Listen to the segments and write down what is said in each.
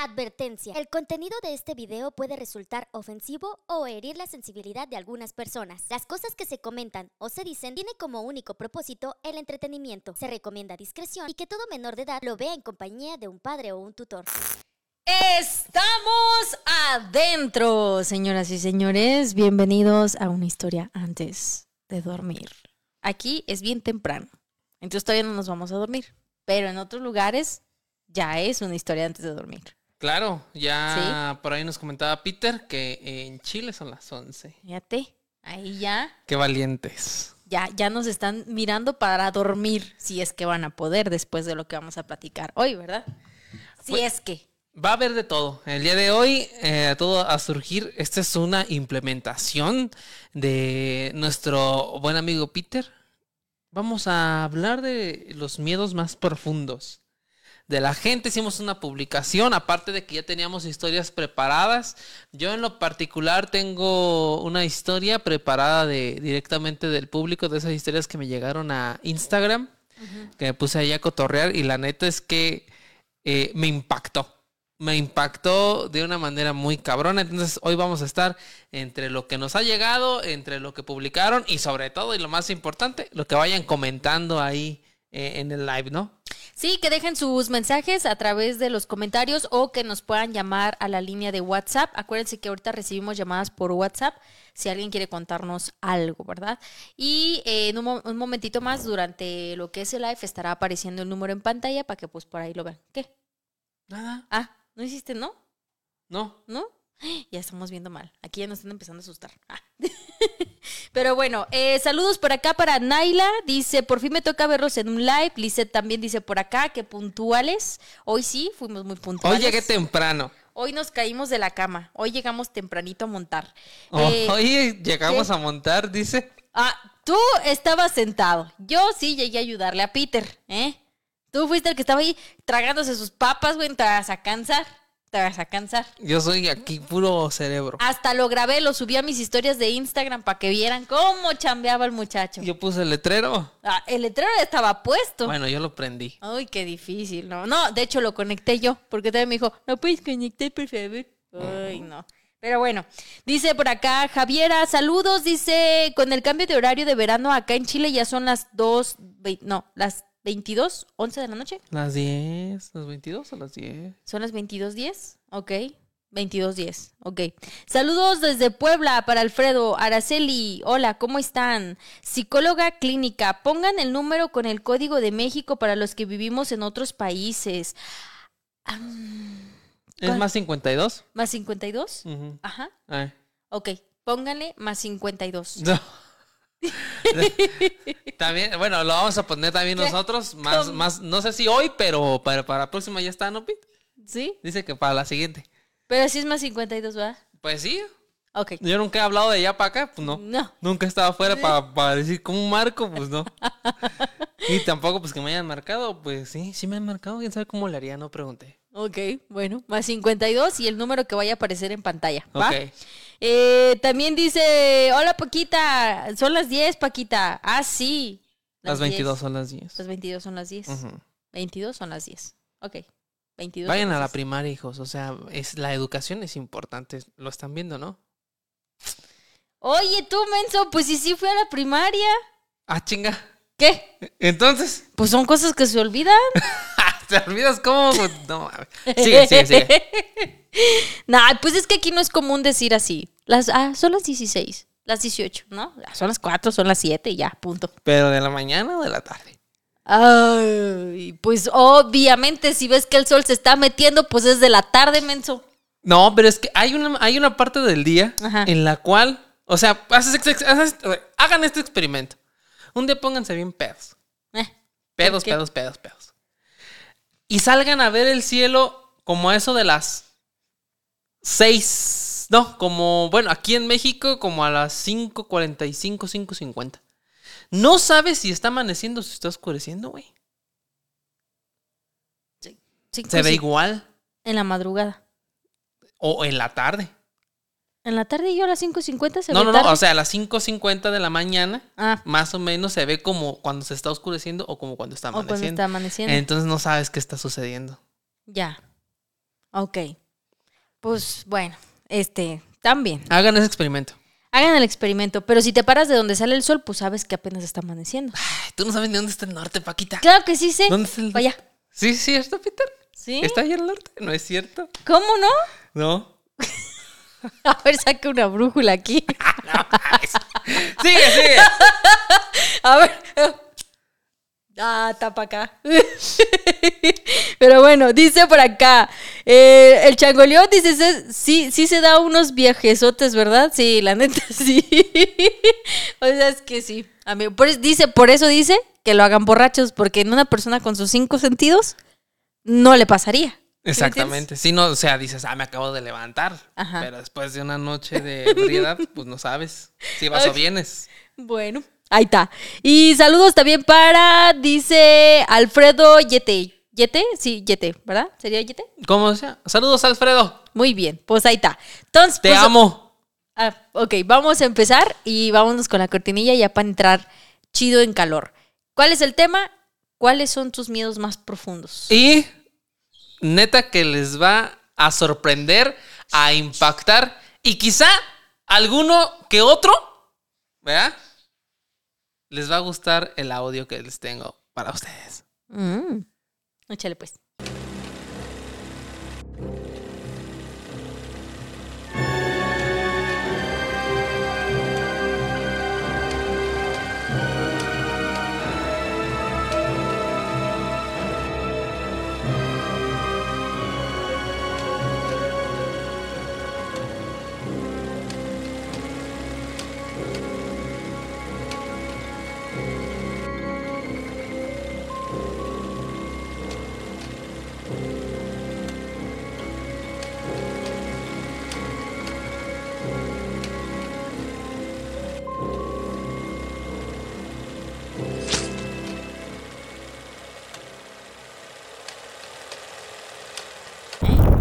Advertencia. El contenido de este video puede resultar ofensivo o herir la sensibilidad de algunas personas. Las cosas que se comentan o se dicen tiene como único propósito el entretenimiento. Se recomienda discreción y que todo menor de edad lo vea en compañía de un padre o un tutor. Estamos adentro, señoras y señores. Bienvenidos a una historia antes de dormir. Aquí es bien temprano, entonces todavía no nos vamos a dormir, pero en otros lugares ya es una historia antes de dormir. Claro, ya por ahí nos comentaba Peter que en Chile son las 11. Fíjate, ahí ya, Qué valientes. ya, ya nos están mirando para dormir, si es que van a poder después de lo que vamos a platicar hoy, ¿verdad? Si Pues- es que. Va a haber de todo. El día de hoy, eh, todo a surgir. Esta es una implementación de nuestro buen amigo Peter. Vamos a hablar de los miedos más profundos de la gente. Hicimos una publicación, aparte de que ya teníamos historias preparadas. Yo en lo particular tengo una historia preparada de directamente del público, de esas historias que me llegaron a Instagram, que me puse ahí a cotorrear y la neta es que eh, me impactó. Me impactó de una manera muy cabrona. Entonces hoy vamos a estar entre lo que nos ha llegado, entre lo que publicaron y sobre todo, y lo más importante, lo que vayan comentando ahí en el live, ¿no? Sí, que dejen sus mensajes a través de los comentarios o que nos puedan llamar a la línea de WhatsApp. Acuérdense que ahorita recibimos llamadas por WhatsApp si alguien quiere contarnos algo, ¿verdad? Y eh, en un, mo- un momentito más, durante lo que es el live, estará apareciendo el número en pantalla para que pues por ahí lo vean. ¿Qué? Nada, Ah, ¿no hiciste, no? no. ¿No? Ya estamos viendo mal. Aquí ya nos están empezando a asustar. Ah. Pero bueno, eh, saludos por acá para Naila. Dice, por fin me toca verlos en un live. Lizeth también dice por acá que puntuales. Hoy sí, fuimos muy Hoy puntuales. llegué temprano. Hoy nos caímos de la cama. Hoy llegamos tempranito a montar. Oh, Eh, Hoy llegamos ¿qué? a montar, dice. Ah, tú estabas sentado. Yo sí llegué a ayudarle a Peter, ¿eh? Tú fuiste el que estaba ahí tragándose sus papas, güey. A cansar. Te vas a cansar. Yo soy aquí puro cerebro. Hasta lo grabé, lo subí a mis historias de Instagram para que vieran cómo chambeaba el muchacho. Yo puse el letrero. Ah, el letrero ya estaba puesto. Bueno, yo lo prendí. Ay, qué difícil, no. No, de hecho lo conecté yo, porque también me dijo, no puedes conectar, por favor. Ay, no. Pero bueno, dice por acá Javiera, saludos, dice, con el cambio de horario de verano acá en Chile ya son las 2, vei- no, las 22, 11 de la noche. Las 10, las 22 o las 10. Son las 22.10, ok. 22.10, ok. Saludos desde Puebla para Alfredo, Araceli, hola, ¿cómo están? Psicóloga clínica, pongan el número con el código de México para los que vivimos en otros países. ¿Es más 52? ¿Más 52? Ujú. Ajá, Ay. ok. Pónganle más 52. No. también, bueno, lo vamos a poner también ¿Qué? nosotros. Más, ¿Cómo? más, no sé si hoy, pero para, para la próxima ya está, ¿no, Pete? ¿Sí? Dice que para la siguiente. Pero sí es más 52, ¿verdad? Pues sí. Ok. Yo nunca he hablado de allá para acá, pues no. No. Nunca he estado afuera para, para decir cómo marco, pues no. Y tampoco, pues que me hayan marcado, pues sí, sí me han marcado. ¿Quién sabe cómo le haría? No pregunté. Ok, bueno, más 52 y el número que vaya a aparecer en pantalla. ¿va? Ok. Eh, también dice, hola Paquita, son las 10 Paquita. Ah, sí. Las 22 10. son las 10. Las 22 son las 10. Ujú. 22 son las 10. Ok. 22 Vayan a la las 10. primaria, hijos. O sea, es, la educación es importante. Lo están viendo, ¿no? Oye, tú, menso, pues sí, sí fui a la primaria. Ah, chinga. ¿Qué? Entonces, Pues son cosas que se olvidan. ¿te olvidas cómo? No, sigue, sigue, sigue. nah, pues es que aquí no es común decir así. Las, ah, son las 16, las 18, ¿no? Ah, Son las 4, son las 7 y ya, punto. ¿Pero de la mañana o de la tarde? Ay, pues obviamente si ves que el sol se está metiendo, pues es de la tarde, menso. No, pero es que hay una, hay una parte del día Ajá. en la cual, o sea, haces haces- hagan este experimento. Un día pónganse bien pedos. Eh, Pedos, pedos, pedos, pedos. Y salgan a ver el cielo como eso de las seis, no, como, bueno, aquí en México como a las 5.45, 5.50. No sabes si está amaneciendo o si está oscureciendo, güey. cinco, Se ve sí, igual. En la madrugada. O en la tarde. En la tarde yo a las 5.50 se No, ve no, tarde. no, o sea, a las 5.50 de la mañana, Ah, más o menos se ve como cuando se está oscureciendo o como cuando está o cuando amaneciendo. está amaneciendo. Entonces no sabes qué está sucediendo. Ya. Ok. Pues bueno, este, también. Hagan ese experimento. Hagan el experimento, pero si te paras de donde sale el sol, pues sabes que apenas está amaneciendo. Ay, tú no sabes ni dónde está el norte, Paquita. Claro que sí sé. ¿Dónde está el Vaya. Sí, sí, ¿cierto, Peter? ¿Sí? ¿Está ahí el norte? ¿No es cierto? ¿Cómo no? No. A ver, saca una brújula aquí. sigue, sigue. A ver. Ah, tapa acá. Pero bueno, dice por acá. eh, el changoleón dice, se- sí, sí se da unos viajesotes, ¿verdad? Sí, la neta, sí. o sea, es que sí. Amigo, por, dice, por eso dice que lo hagan borrachos, porque en una persona con sus cinco sentidos no le pasaría. ¿Sí me Exactamente. Si no, o sea, dices, ah, me acabo de levantar. Ajá. Pero después de una noche de ebriedad, pues no sabes si vas o vienes. Bueno, ahí está. Y saludos también para, dice Alfredo Yete. ¿Yete? Sí, Yete, ¿verdad? ¿Sería Yete? ¿Cómo sea? Saludos, Alfredo. Muy bien, pues ahí está. Entonces, Te pues, amo. ah, ok, vamos a empezar y vámonos con la cortinilla ya para entrar chido en calor. ¿Cuál es el tema? ¿Cuáles son tus miedos más profundos? Y neta que les va a sorprender, a impactar y quizá alguno que otro, ¿verdad? Les va a gustar el audio que les tengo para ustedes. Mm. Échale pues.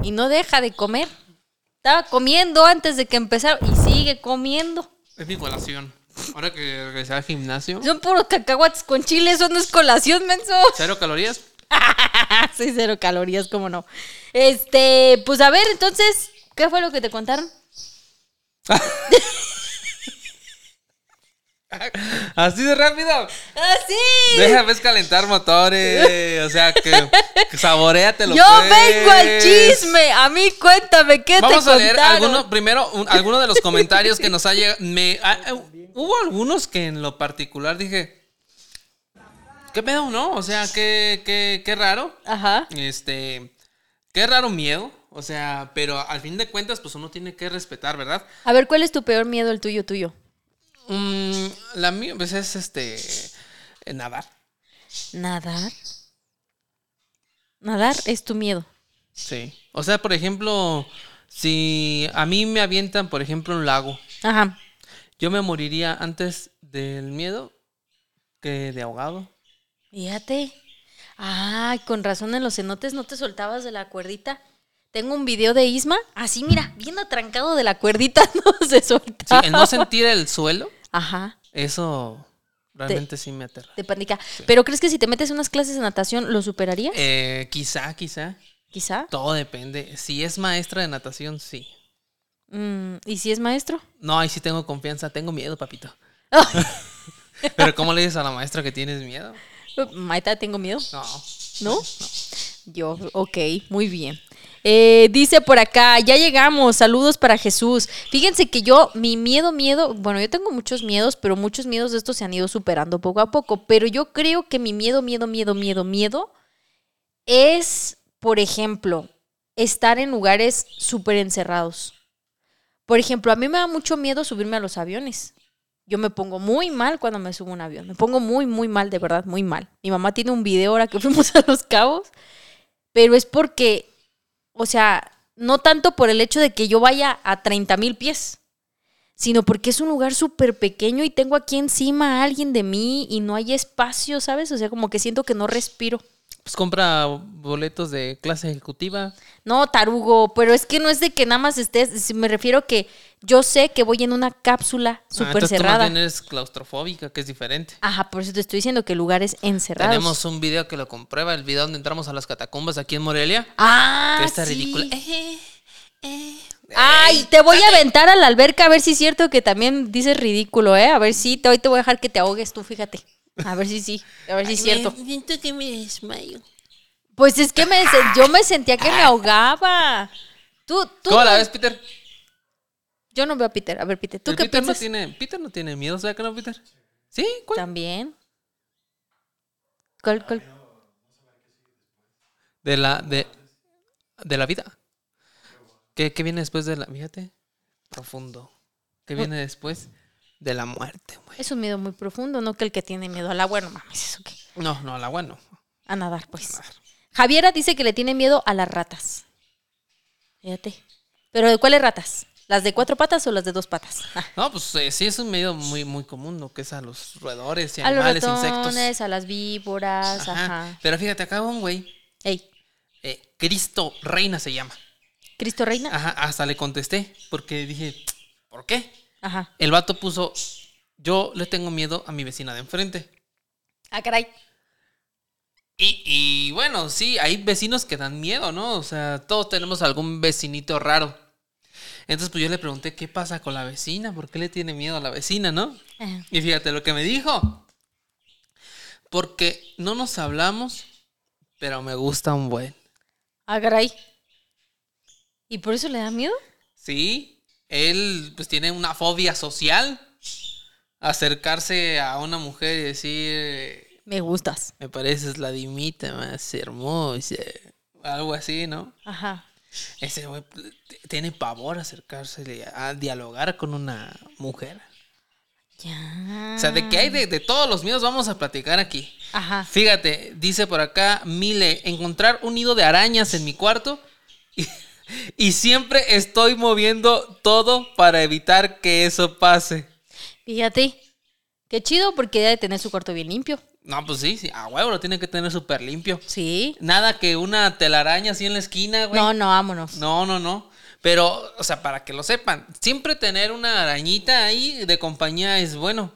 Y no deja de comer. Estaba comiendo antes de que empezara y sigue comiendo. Es mi colación. Ahora que regresé al gimnasio, Son puros cacahuates con chile, eso no es colación, menso. cero calorías. sí, cero calorías, cómo no. Este, pues a ver, entonces, ¿qué fue lo que te contaron? Así de rápido. ¡Ah, sí! Déjame calentar motores. O sea, que, que saboreatelo. Yo pues. vengo al chisme. A mí cuéntame, ¿qué Vamos te a leer contaron? alguno, primero un- alguno de los comentarios que nos ha llegado. Me, ah, ah, hubo algunos que en lo particular dije. ¿Qué pedo, no? O sea, qué, qué, qué raro. Ajá. Este. Qué raro miedo. O sea, pero al fin de cuentas, pues uno tiene que respetar, ¿verdad? A ver, ¿cuál es tu peor miedo, el tuyo, tuyo? Mm, la mía, pues es este. eh, Nadar. Nadar. Nadar es tu miedo. Sí. O sea, por ejemplo, si a mí me avientan, por ejemplo, un lago, Ajá. yo me moriría antes del miedo que de ahogado. Fíjate. Ay, con razón en los cenotes no te soltabas de la cuerdita. Tengo un video de Isma, así mira, bien atrancado de la cuerdita, no se Sí, soltaba. el no sentir el suelo, Ajá, eso realmente sí me aterra. de panica. Pero ¿crees que si te metes unas clases de natación lo superarías? Eh, quizá, quizá. Quizá. Todo depende. Si es maestra de natación, sí. Mm, ¿Y si es maestro? No, ahí sí tengo confianza. Tengo miedo, papito. Pero ¿cómo le dices a la maestra que tienes miedo? Maita, tengo miedo. No. ¿No? Yo, ok, muy bien. Eh, dice por acá, ya llegamos, saludos para Jesús. Fíjense que yo, mi miedo, miedo, bueno, yo tengo muchos miedos, pero muchos miedos de estos se han ido superando poco a poco, pero yo creo que mi miedo, miedo, miedo, miedo, miedo es, por ejemplo, estar en lugares súper encerrados. Por ejemplo, a mí me da mucho miedo subirme a los aviones. Yo me pongo muy mal cuando me subo a un avión. Me pongo muy, muy mal, de verdad, muy mal. Mi mamá tiene un video ahora que fuimos a Los Cabos, pero es porque, o sea, no tanto por el hecho de que yo vaya a 30 mil pies, sino porque es un lugar súper pequeño y tengo aquí encima a alguien de mí y no hay espacio, ¿sabes? O sea, como que siento que no respiro. Pues compra boletos de clase ejecutiva. No, tarugo, pero es que no es de que nada más estés, si me refiero que yo sé que voy en una cápsula Ah, súper entonces tú más cerrada. bien eres claustrofóbica, que es diferente. Ajá, por eso te estoy diciendo que lugares encerrados. Tenemos un video que lo comprueba, el video donde entramos a las catacumbas aquí en Morelia. Ah, que está sí. ridícula. Eh, eh. Ay, te voy a aventar a la alberca a ver si es cierto que también dices ridículo, ¿eh? A ver si te, hoy te voy a dejar que te ahogues tú, fíjate. A ver si sí, a ver si es cierto. Siento que me desmayo. Pues es que me, yo me sentía que me ahogaba. Tú, tú. ¿Cómo la ves, Peter? Yo no veo a Peter. A ver, Peter, ¿tú El qué Peter piensas? No tiene, Peter no tiene miedo, ¿sabes que no, Peter? ¿Sí? ¿Cuál? También. ¿Cuál, cuál? De la, de, de la vida. ¿Qué, qué viene después de la... Fíjate, profundo. ¿Qué viene después de la muerte, güey? Es un miedo muy profundo, no que el que tiene miedo al agua, no mames, eso qué. No, no, al agua no. A nadar, pues. Javiera dice que le tiene miedo a las ratas. Fíjate. ¿Pero de cuáles ratas? ¿Las de cuatro patas o las de dos patas? Ah, No, pues eh, sí es un medio muy, muy común, ¿no? Que es a los roedores y a los animales, ratones, insectos. a las víboras, Ajá. ajá. Pero fíjate, acá un güey, Ey, eh, Cristo Reina se llama. Cristo Reina. Ajá, hasta le contesté, porque dije, ¿por qué? Ajá. El vato puso, yo le tengo miedo a mi vecina de enfrente. Ah, caray. Y, y bueno, sí, hay vecinos que dan miedo, ¿no? O sea, todos tenemos algún vecinito raro. Entonces, pues yo le pregunté, ¿qué pasa con la vecina? ¿Por qué le tiene miedo a la vecina, no? Ajá. Y fíjate lo que me dijo. Porque no nos hablamos, pero me gusta un buen. Ah, caray. ¿Y por eso le da miedo? Sí, él pues tiene una fobia social. Acercarse a una mujer y decir, Me gustas. me pareces la dimita más hermosa. Algo así, ¿no? Ajá. Ese güey tiene pavor acercarse a dialogar con una mujer. Ya. O sea, de que hay de, de todos los miedos vamos a platicar aquí. Ajá. Fíjate, dice por acá Mile, encontrar un nido de arañas en mi cuarto y, y siempre estoy moviendo todo para evitar que eso pase. Fíjate. Qué chido porque debe tener su cuarto bien limpio. No, pues sí, sí, a huevo lo tiene que tener súper limpio. Sí. Nada que una telaraña así en la esquina, güey. No, no, vámonos. No, no, no. Pero, o sea, para que lo sepan, siempre tener una arañita ahí de compañía es bueno.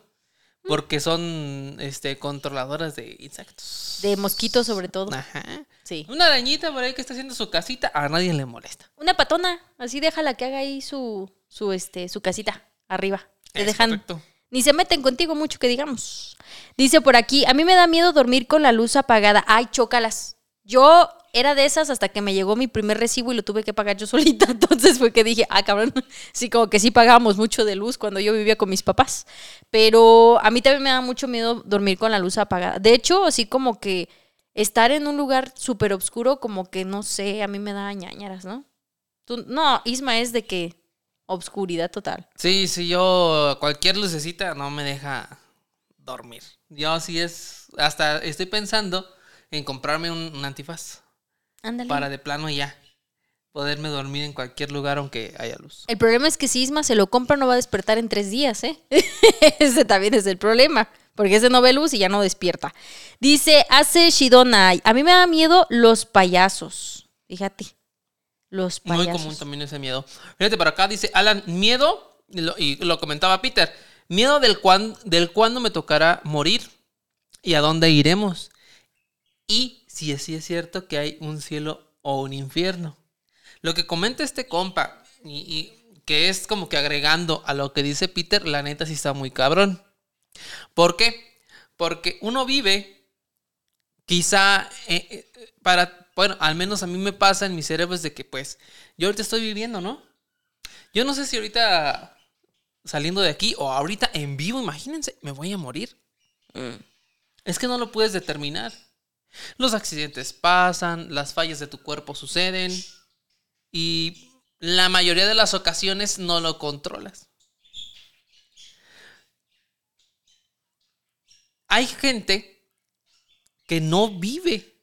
Porque son este, controladoras de insectos. De mosquitos sobre todo. Ajá. Sí. Una arañita por ahí que está haciendo su casita, a nadie le molesta. Una patona. Así déjala que haga ahí su, su, este, su casita arriba. Te Es dejan. correcto. Ni se meten contigo mucho que digamos. Dice por aquí, a mí me da miedo dormir con la luz apagada. Ay, chócalas. Yo era de esas hasta que me llegó mi primer recibo y lo tuve que pagar yo solita. Entonces fue que dije, ah, cabrón, sí, como que sí pagábamos mucho de luz cuando yo vivía con mis papás. Pero a mí también me da mucho miedo dormir con la luz apagada. De hecho, así como que estar en un lugar súper oscuro, como que no sé, a mí me da ñañaras, ¿no? Tú, no, Isma es de que obscuridad total. Sí, sí, yo cualquier lucecita no me deja dormir. Yo sí es, hasta estoy pensando en comprarme un, un antifaz Ándale. para de plano ya poderme dormir en cualquier lugar aunque haya luz. El problema es que si Isma se lo compra no va a despertar en tres días, ¿eh? ese también es el problema, porque ese no ve luz y ya no despierta. Dice, hace Shidonai, a mí me da miedo los payasos. Fíjate, los Muy payasos. común también ese miedo. Fíjate, por acá dice Alan, miedo, y lo, y lo comentaba Peter, miedo del, cuan, del cuándo me tocará morir y a dónde iremos. Y si así es cierto que hay un cielo o un infierno. Lo que comenta este compa, y, y que es como que agregando a lo que dice Peter, la neta sí está muy cabrón. ¿Por qué? Porque uno vive quizá eh, eh, para, bueno, al menos a mí me pasa en mi cerebro es de que pues yo ahorita estoy viviendo, ¿no? Yo no sé si ahorita saliendo de aquí o ahorita en vivo, imagínense, me voy a morir. Es que no lo puedes determinar. Los accidentes pasan, las fallas de tu cuerpo suceden y la mayoría de las ocasiones no lo controlas. Hay gente que no vive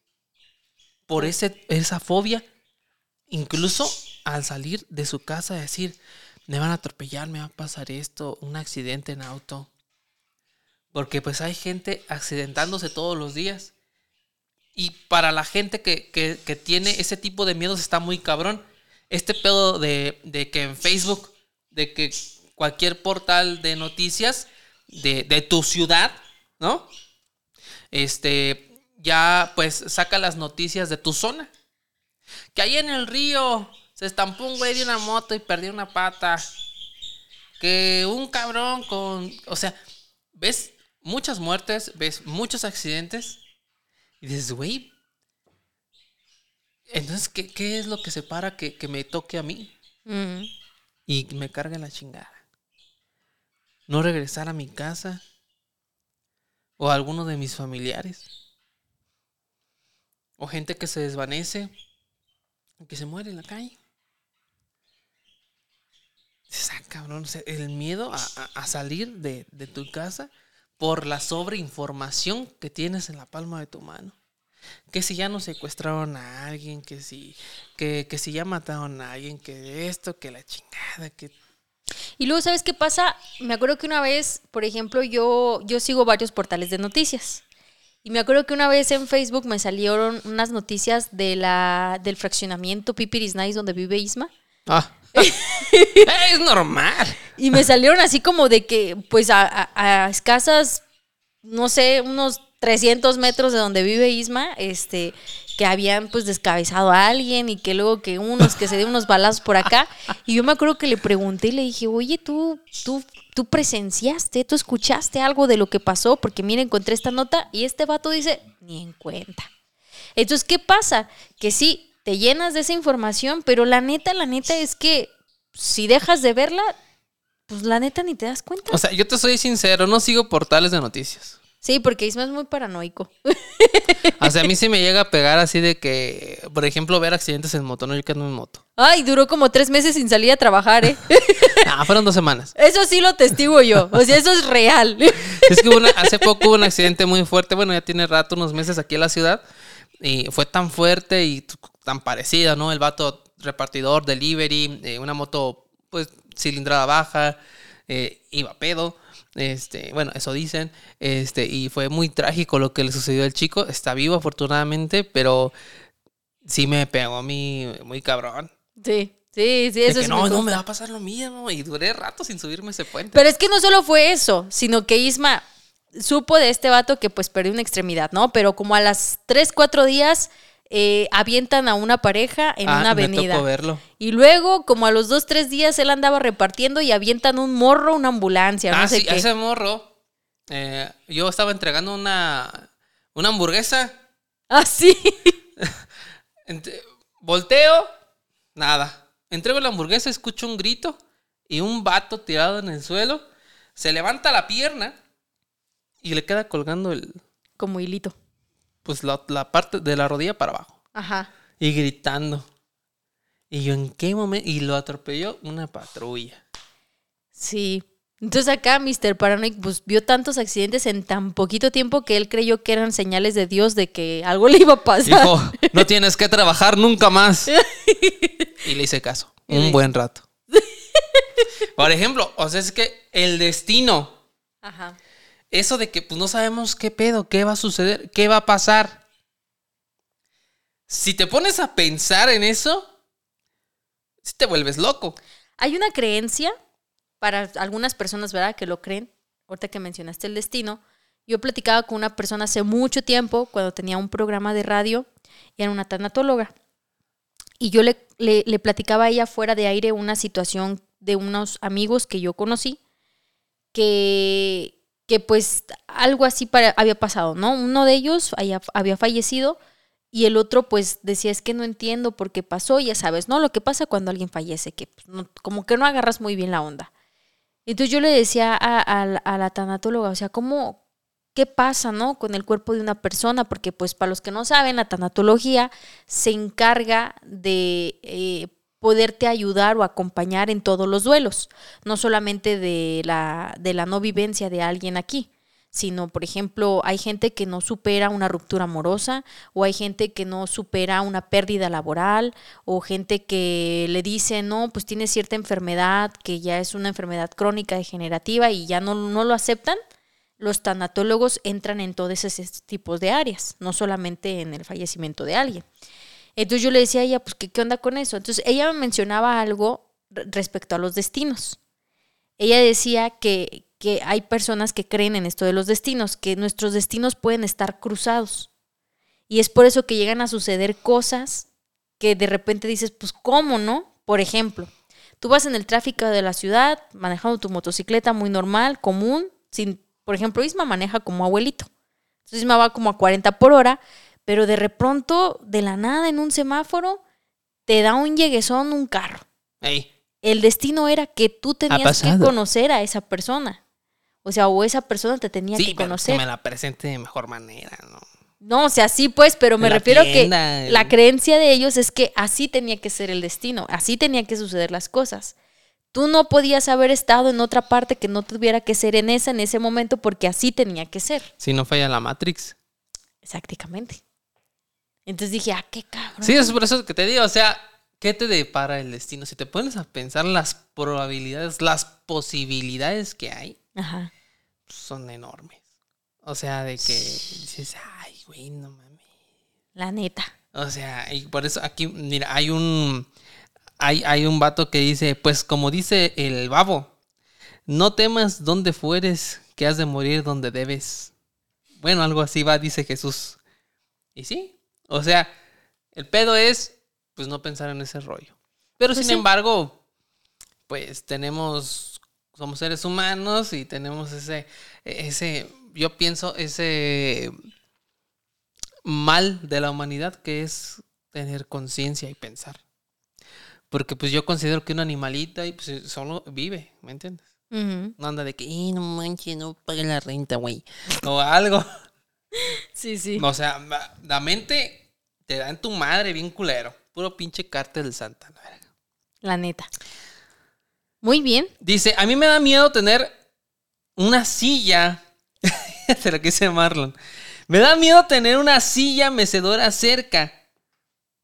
por ese, esa fobia, incluso al salir de su casa decir, me van a atropellar, me va a pasar esto, un accidente en auto. Porque pues hay gente accidentándose todos los días. Y para la gente que, que- tiene ese tipo de miedos está muy cabrón. Este pedo de, de que en Facebook, de que cualquier portal de noticias de, de tu ciudad, ¿no? Este, ya pues saca las noticias de tu zona. Que ahí en el río se estampó un güey de una moto y perdió una pata. Que un cabrón con... O sea, ves muchas muertes, ves muchos accidentes. Y dices, güey. Entonces, ¿qué, qué es lo que separa que, que me toque a mí? Mm. Y me cargue la chingada. No regresar a mi casa. O a alguno de mis familiares. O gente que se desvanece. Que se muere en la calle. Dices, ah, cabrón, el miedo a, a- a salir de, de tu casa por la sobreinformación que tienes en la palma de tu mano. Que si ya no secuestraron a alguien, que si, que, que si ya mataron a alguien, que esto, que la chingada, que Y luego, ¿sabes qué pasa? Me acuerdo que una vez, por ejemplo, yo, yo sigo varios portales de noticias. Y me acuerdo que una vez en Facebook me salieron unas noticias de la, del fraccionamiento Pipiris Nice donde vive Isma. Ah. es normal. Y me salieron así como de que, pues a, a- escasas, no sé, unos 300 metros de donde vive Isma, este, que habían pues descabezado a alguien y que luego que unos, que se dieron unos balazos por acá. Y yo me acuerdo que le pregunté y le dije, oye, tú, tú, tú presenciaste, tú escuchaste algo de lo que pasó, porque mira, encontré esta nota y este vato dice, ni en cuenta. Entonces, ¿qué pasa? Que sí, te llenas de esa información, pero la neta, la neta es que si dejas de verla, pues la neta ni te das cuenta. O sea, yo te soy sincero, no sigo portales de noticias. Sí, porque Isma es muy paranoico. O sea, a mí sí me llega a pegar así de que, por ejemplo, ver accidentes en moto, no yo que ando en moto. Ay, duró como tres meses sin salir a trabajar, ¿eh? Ah, fueron dos semanas. Eso sí lo testigo yo. O sea, eso es real. Es que una- hace poco hubo un accidente muy fuerte, bueno, ya tiene rato, unos meses aquí en la ciudad, y fue tan fuerte y tan parecida, ¿no? El vato repartidor, delivery, eh, una moto, pues, cilindrada baja, eh, iba pedo, este, bueno, eso dicen, este, y fue muy trágico lo que le sucedió al chico, está vivo afortunadamente, pero sí me pegó a mí muy cabrón. Sí, sí, sí, eso sí no, me no me va a pasar lo mismo, y duré rato sin subirme ese puente. Pero es que no solo fue eso, sino que Isma supo de este vato que pues perdió una extremidad, ¿no? Pero como a las tres, cuatro días eh, avientan a una pareja en Ah, una me avenida. tocó verlo. Y luego, como a los dos, tres días, él andaba repartiendo y avientan un morro, una ambulancia, no ah, sé sí, qué. ese morro. eh, yo estaba entregando una, una hamburguesa. Ah, sí. Volteo, nada. Entrego la hamburguesa, escucho un grito y un vato tirado en el suelo. Se levanta la pierna y le queda colgando el, Como hilito. Pues la, la parte de la rodilla para abajo. Ajá. Y gritando. Y yo, ¿en qué momento? Y lo atropelló una patrulla. Sí. Entonces acá Mr. Paranoid pues, vio tantos accidentes en tan poquito tiempo que él creyó que eran señales de Dios de que algo le iba a pasar. Dijo, no tienes que trabajar nunca más. Y le hice caso. Un buen rato. Por ejemplo, o sea, es que el destino, Ajá. Eso de que pues no sabemos qué pedo, qué va a suceder, qué va a pasar. Si te pones a pensar en eso, sí te vuelves loco. Hay una creencia para algunas personas, ¿verdad? Que lo creen. Ahorita que mencionaste el destino. Yo platicaba con una persona hace mucho tiempo, cuando tenía un programa de radio, y era una tanatóloga. Y yo le, le, le platicaba a ella fuera de aire una situación de unos amigos que yo conocí, que, que pues algo así para, había pasado, ¿no? Uno de ellos había, fallecido y el otro pues decía, es que no entiendo por qué pasó, ya sabes, ¿no? Lo que pasa cuando alguien fallece, que pues, como que no agarras muy bien la onda. Entonces yo le decía a, a la tanatóloga, o sea, ¿cómo, qué pasa, no? Con el cuerpo de una persona, porque pues para los que no saben, la tanatología se encarga de eh, poderte ayudar o acompañar en todos los duelos, no solamente de la, de la no vivencia de alguien aquí, sino, por ejemplo, hay gente que no supera una ruptura amorosa, o hay gente que no supera una pérdida laboral, o gente que le dice, no, pues tiene cierta enfermedad, que ya es una enfermedad crónica degenerativa y ya no, no lo aceptan. los tanatólogos entran en todos esos tipos de áreas, no solamente en el fallecimiento de alguien. Entonces yo le decía a ella, pues, ¿qué, qué onda con eso? Entonces ella me mencionaba algo re- respecto a los destinos. Ella decía que, que hay personas que creen en esto de los destinos, que nuestros destinos pueden estar cruzados. Y es por eso que llegan a suceder cosas que de repente dices, pues, ¿cómo no? Por ejemplo, tú vas en el tráfico de la ciudad manejando tu motocicleta muy normal, común, sin, por ejemplo, Isma maneja como abuelito. Entonces Isma va como a 40 por hora, pero de pronto, de la nada, en un semáforo, te da un lleguesón un carro. Ey, El destino era que tú tenías que conocer a esa persona. O sea, o esa persona te tenía sí, que pero que conocer. me la presente de mejor manera, ¿no? No, o sea, sí, pues, pero me la refiero tienda, que la creencia de ellos es que así tenía que ser el destino, así tenía que suceder las cosas. Tú no podías haber estado en otra parte que no tuviera que ser en esa en ese momento porque así tenía que ser. Si no falla la Matrix. Exactamente. Entonces dije, ah, qué cabrón. Sí, es por eso que te digo, o sea, ¿qué te depara el destino? Si te pones a pensar las probabilidades, las posibilidades que hay, Ajá. son enormes. O sea, de que dices, ay, güey, no mames. La neta. O sea, y por eso aquí, mira, hay un. Hay, hay un vato que dice, pues como dice el babo, no temas donde fueres, que has de morir donde debes. Bueno, algo así va, dice Jesús. Y sí, o sea, el pedo es, pues no pensar en ese rollo. Pero Pues sin sí. embargo, pues tenemos, somos seres humanos y tenemos ese, ese, yo pienso, ese mal de la humanidad que es tener conciencia y pensar. Porque pues yo considero que un animalita y pues solo vive, ¿me entiendes? No anda de que, "Ih, no manches, no pague la renta, güey. O algo. Sí, sí. O sea, la mente te da en tu madre bien culero. Puro pinche cártel del Santa. la verga. La neta. Muy bien. Dice, a mí me da miedo tener una silla. Se lo quise Marlon. Me da miedo tener una silla mecedora cerca.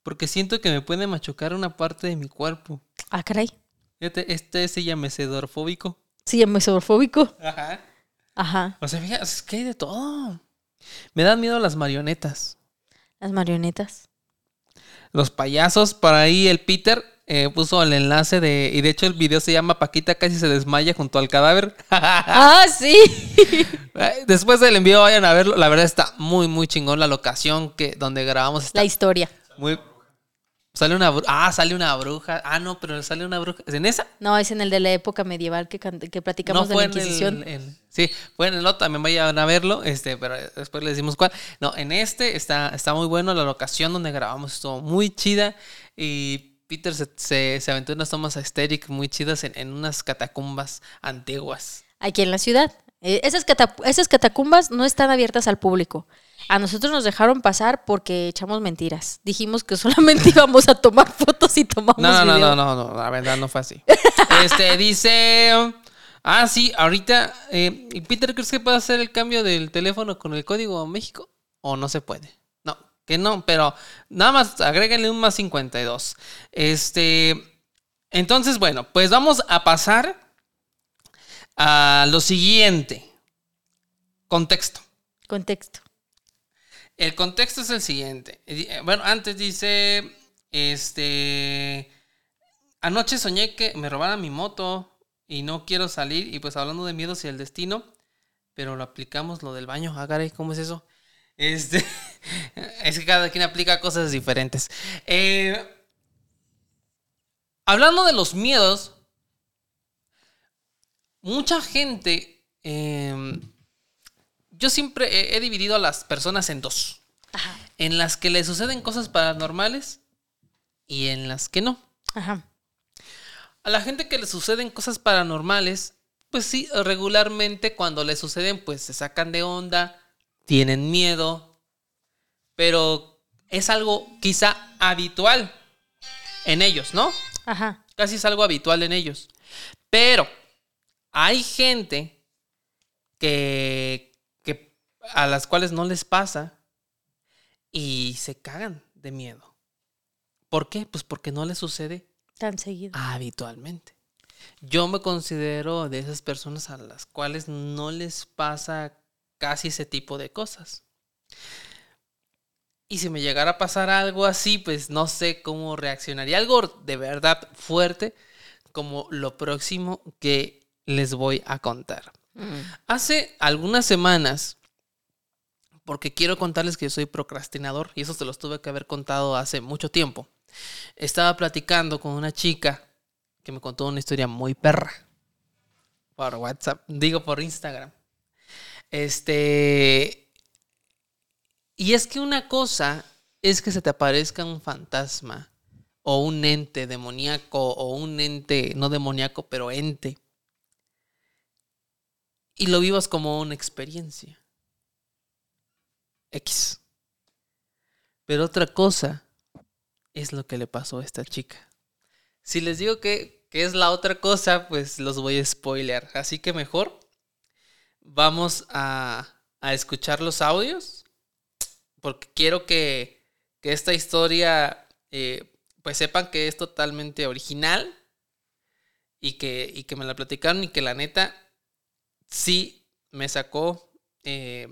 Porque siento que me puede machucar una parte de mi cuerpo. Ah, caray. Fíjate, este es silla mecedor fóbico. Sí, es mesofóbico. Ajá. Ajá. O sea, fíjate, es que hay de todo. Me dan miedo las marionetas. Las marionetas. Los payasos, por ahí el Peter eh, puso el enlace de... Y de hecho el video se llama Paquita casi se desmaya junto al cadáver. Ah, sí. Después del envío vayan a verlo. La verdad está muy, muy chingón la locación que, donde grabamos. Está La historia. muy... Sale una bruja. Ah, sale una bruja. Ah, no, pero sale una bruja. ¿En esa? No, es en el de la época medieval que, que platicamos de la en el- Inquisición. en- sí, en el otro, también vayan a verlo, este, pero después les decimos cuál. No, en este está, está muy bueno, la locación donde grabamos estuvo muy chida y Peter se, se, se aventó unas tomas aesthetic muy chidas en, en unas catacumbas antiguas. Aquí en la ciudad. Eh, esas catacumbas no están abiertas al público. A nosotros nos dejaron pasar porque echamos mentiras. Dijimos que solamente íbamos a tomar fotos y tomamos No, no, no, video. no, no, no, la verdad no fue así. Este, dice... Ah, sí, ahorita... eh, ¿y Peter, ¿crees que puede hacer el cambio del teléfono con el código México? ¿O no se puede? No, que no, pero nada más agréguenle un más 52. Este... Entonces, bueno, pues vamos a pasar a lo siguiente. Contexto. Contexto. El contexto es el siguiente. Eh, Bueno, antes dice, este, anoche soñé que me robaran mi moto y no quiero salir y pues hablando de miedos y el destino, pero lo aplicamos lo del baño. Ah, caray, ¿cómo es eso? Este, es que cada quien aplica cosas diferentes. Eh, hablando de los miedos, mucha gente, em, yo siempre he- he dividido a las personas en dos Ajá. en las que le suceden cosas paranormales y en las que no. Ajá. A la gente que le suceden cosas paranormales, pues sí, regularmente cuando le suceden, pues se sacan de onda, tienen miedo, pero es algo quizá habitual en ellos, ¿no? Ajá. Casi es algo habitual en ellos. Pero hay gente que, que a las cuales no les pasa y se cagan de miedo. ¿Por qué? Pues porque no les sucede Tan seguido. habitualmente. Yo me considero de esas personas a las cuales no les pasa casi ese tipo de cosas. Y si me llegara a pasar algo así, pues no sé cómo reaccionaría. Algo de verdad fuerte como lo próximo que les voy a contar. Mm. Hace algunas semanas, porque quiero contarles que yo soy procrastinador, y eso se los tuve que haber contado hace mucho tiempo, estaba platicando con una chica que me contó una historia muy perra. Por WhatsApp, digo por Instagram. Este. Y es que una cosa es que se te aparezca un fantasma o un ente demoníaco o un ente, no demoníaco, pero ente. Y lo vivas como una experiencia. X. Pero otra cosa es lo que le pasó a esta chica. Si les digo que, que es la otra cosa, pues los voy a spoiler. Así que mejor vamos a, a escuchar los audios. Porque quiero que, que esta historia, eh, pues sepan que es totalmente original. Y que, y que me la platicaron y que la neta sí me sacó eh,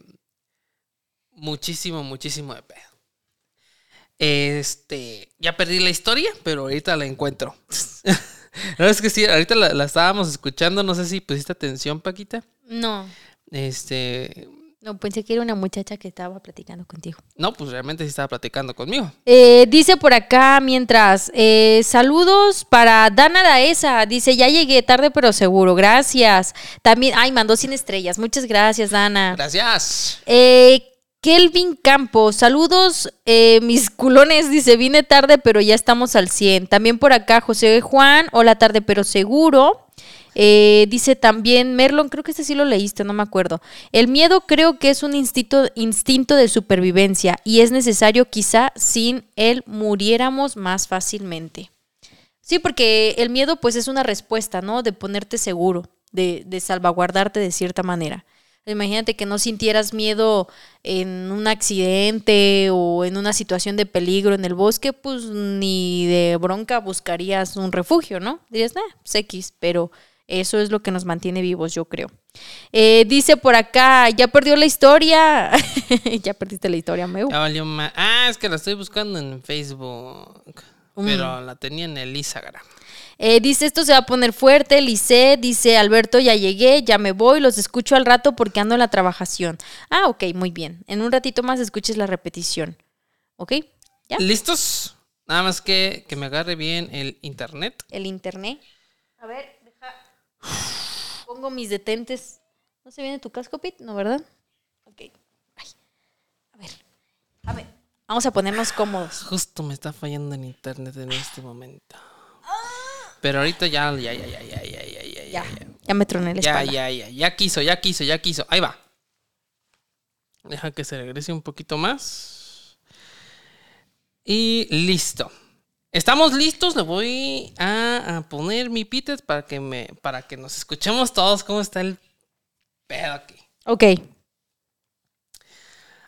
muchísimo, muchísimo de pedo. Este, ya perdí la historia, pero ahorita la encuentro. la verdad es que sí, ahorita la, la, estábamos escuchando, no sé si pusiste atención, Paquita. No, Este, no, pensé que era una muchacha que estaba platicando contigo. no, pues realmente sí estaba platicando conmigo. Eh, dice por acá, mientras, eh, saludos para Dana Daesa. Dice, ya llegué tarde pero seguro, gracias. También, ay, mandó 100 estrellas. Muchas gracias, Dana. Gracias. Eh, Kelvin Campos, saludos, eh, mis culones, dice, vine tarde, pero ya estamos al 100. También por acá, José Juan, hola tarde, pero seguro. Eh, dice también Merlon, creo que este sí lo leíste, no me acuerdo. El miedo creo que es un instinto, instinto de supervivencia y es necesario quizá sin él muriéramos más fácilmente. Sí, porque el miedo pues es una respuesta, ¿no? De ponerte seguro, de, de salvaguardarte de cierta manera. Imagínate que no sintieras miedo en un accidente o en una situación de peligro en el bosque, pues ni de bronca buscarías un refugio, ¿no? Dirías, nah, pues X, pero eso es lo que nos mantiene vivos, yo creo. Eh, dice por acá, ya perdió la historia. ya perdiste la historia, meu. Ah, es que la estoy buscando en Facebook. Mm. Pero la tenía en el Instagram. Eh, dice, esto se va a poner fuerte. Lice, dice, Alberto, ya llegué, ya me voy, los escucho al rato porque ando en la trabajación. Ah, ok, muy bien. En un ratito más escuches la repetición. ¿Ok? ¿Ya? ¿Listos? Nada más que, que me agarre bien el internet. El internet. A ver, deja. Pongo mis detentes. ¿No se viene tu casco, Pete? No, ¿verdad? Ok. Ay. A ver. A ver. Vamos a ponernos cómodos. Justo me está fallando el internet en este momento. Pero ahorita ya, ya, ya, ya, ya, ya, ya, ya. Ya, ya me troné la espalda. Ya, ya, ya, ya quiso, ya quiso, ya quiso. Ahí va. Deja que se regrese un poquito más. Y listo. Estamos listos, le voy a, poner mi pitet para que me para que nos escuchemos todos cómo está el pedo aquí. Ok.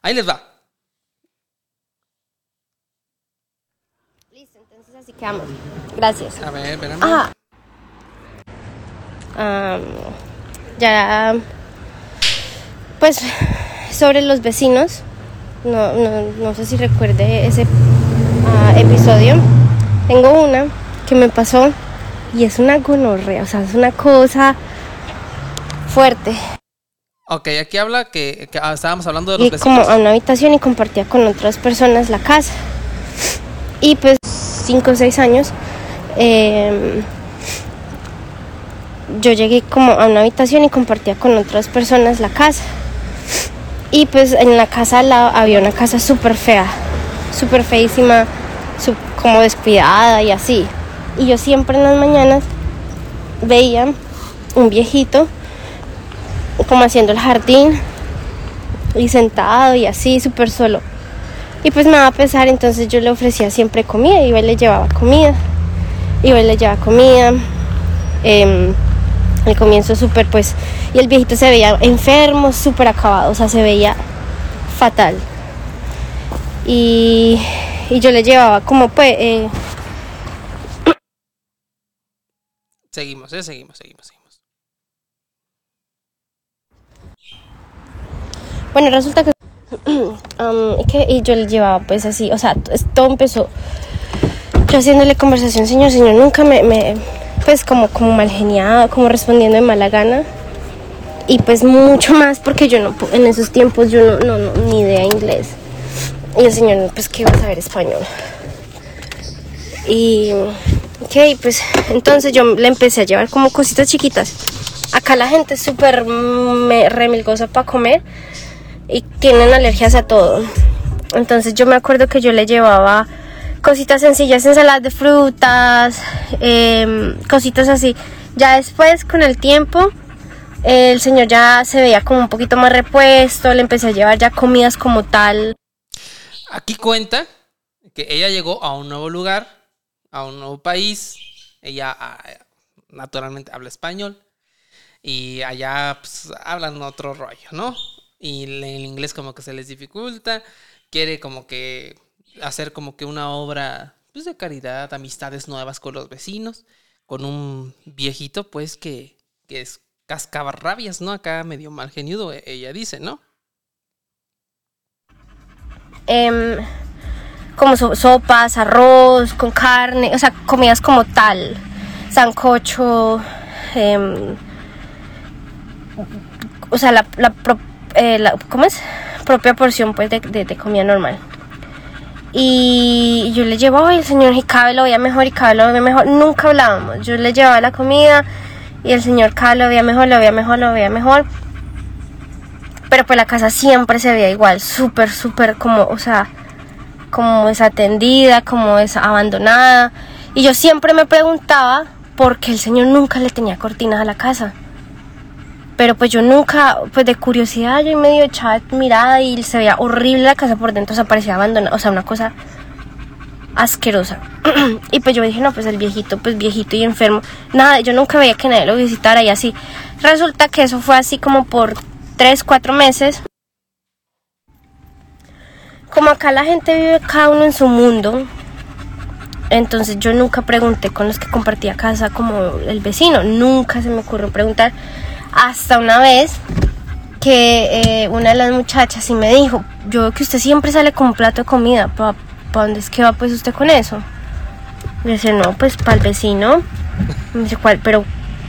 Ahí les va. Así quedamos. Gracias. A ver, espérame. Ah. Am, ya. Pues sobre los vecinos. No, no, no sé si recuerde ese ah, episodio. Tengo una que me pasó y es una gonorrea, o sea, es una cosa fuerte. Ok, aquí habla que, que, ah, estábamos hablando de los Y vecinos. como a una habitación y compartía con otras personas la casa. Y pues cinco o seis años eh, yo llegué como a una habitación y compartía con otras personas la casa. Y pues en la casa al lado había una casa súper fea, súper feísima, como descuidada y así. Y yo siempre en las mañanas veía un viejito como haciendo el jardín y sentado y así, súper solo. Y pues me daba pesar, entonces yo le ofrecía siempre comida, iba y le llevaba comida, iba y le llevaba comida. Al comienzo súper pues, y el viejito se veía enfermo, súper acabado, o sea, se veía fatal. Y, y yo le llevaba como pues, eh, Seguimos, eh, seguimos, seguimos, seguimos. Bueno, resulta que, um, que y yo le llevaba pues así, o sea, todo empezó yo haciéndole conversación, señor, señor, nunca me, me pues como, como mal geniado, como respondiendo de mala gana. Y pues mucho más porque yo no, en esos tiempos yo no, no, ni idea inglés. Y el señor, pues que iba a saber español. Y, ok, pues entonces yo le empecé a llevar como cositas chiquitas. Acá la gente es súper remilgosa para comer y tienen alergias a todo. Entonces yo me acuerdo que yo le llevaba cositas sencillas, ensaladas de frutas, em, cositas así. Ya después, con el tiempo, el señor ya se veía como un poquito más repuesto, le empecé a llevar ya comidas como tal. Aquí cuenta que ella llegó a un nuevo lugar, a un nuevo país, ella ah, naturalmente habla español y allá pues, hablan otro rollo, ¿no? Y el inglés como que se les dificulta, quiere como que hacer como que una obra pues, de caridad, amistades nuevas con los vecinos, con un viejito pues que, que es cascabarrabias, ¿no? Acá medio mal geniudo, e, ella dice, ¿no? Em, como sopas, arroz, con carne, o sea, comidas como tal, sancocho, em, o sea, la, la, eh, la, ¿cómo es? Propia porción pues de, de comida normal. Y yo le llevaba, y el señor y lo veía mejor y cada lo veía mejor. Nunca hablábamos. Yo le llevaba la comida y el señor cada lo veía mejor, lo veía mejor, lo veía mejor. Pero pues la casa siempre se veía igual, súper, súper como, o sea, como desatendida, como abandonada. Y yo siempre me preguntaba por qué el señor nunca le tenía cortinas a la casa. Pero pues yo nunca, pues de curiosidad, yo medio echaba mirada y se veía horrible la casa por dentro, o sea, parecía abandonada, o sea, una cosa asquerosa. y pues yo dije, no, pues el viejito, pues viejito y enfermo. Nada, yo nunca veía que nadie lo visitara y así. Resulta que eso fue así como por 3, 4 meses. Como acá la gente vive cada uno en su mundo, entonces yo nunca pregunté con los que compartía casa como el vecino, nunca se me ocurrió preguntar hasta una vez que eh, una de las muchachas sí me dijo, yo veo que usted siempre sale con un plato de comida, ¿para dónde es que va pues usted con eso? Y dice, no, pues para el vecino. Me dice, ¿cuál? Pero,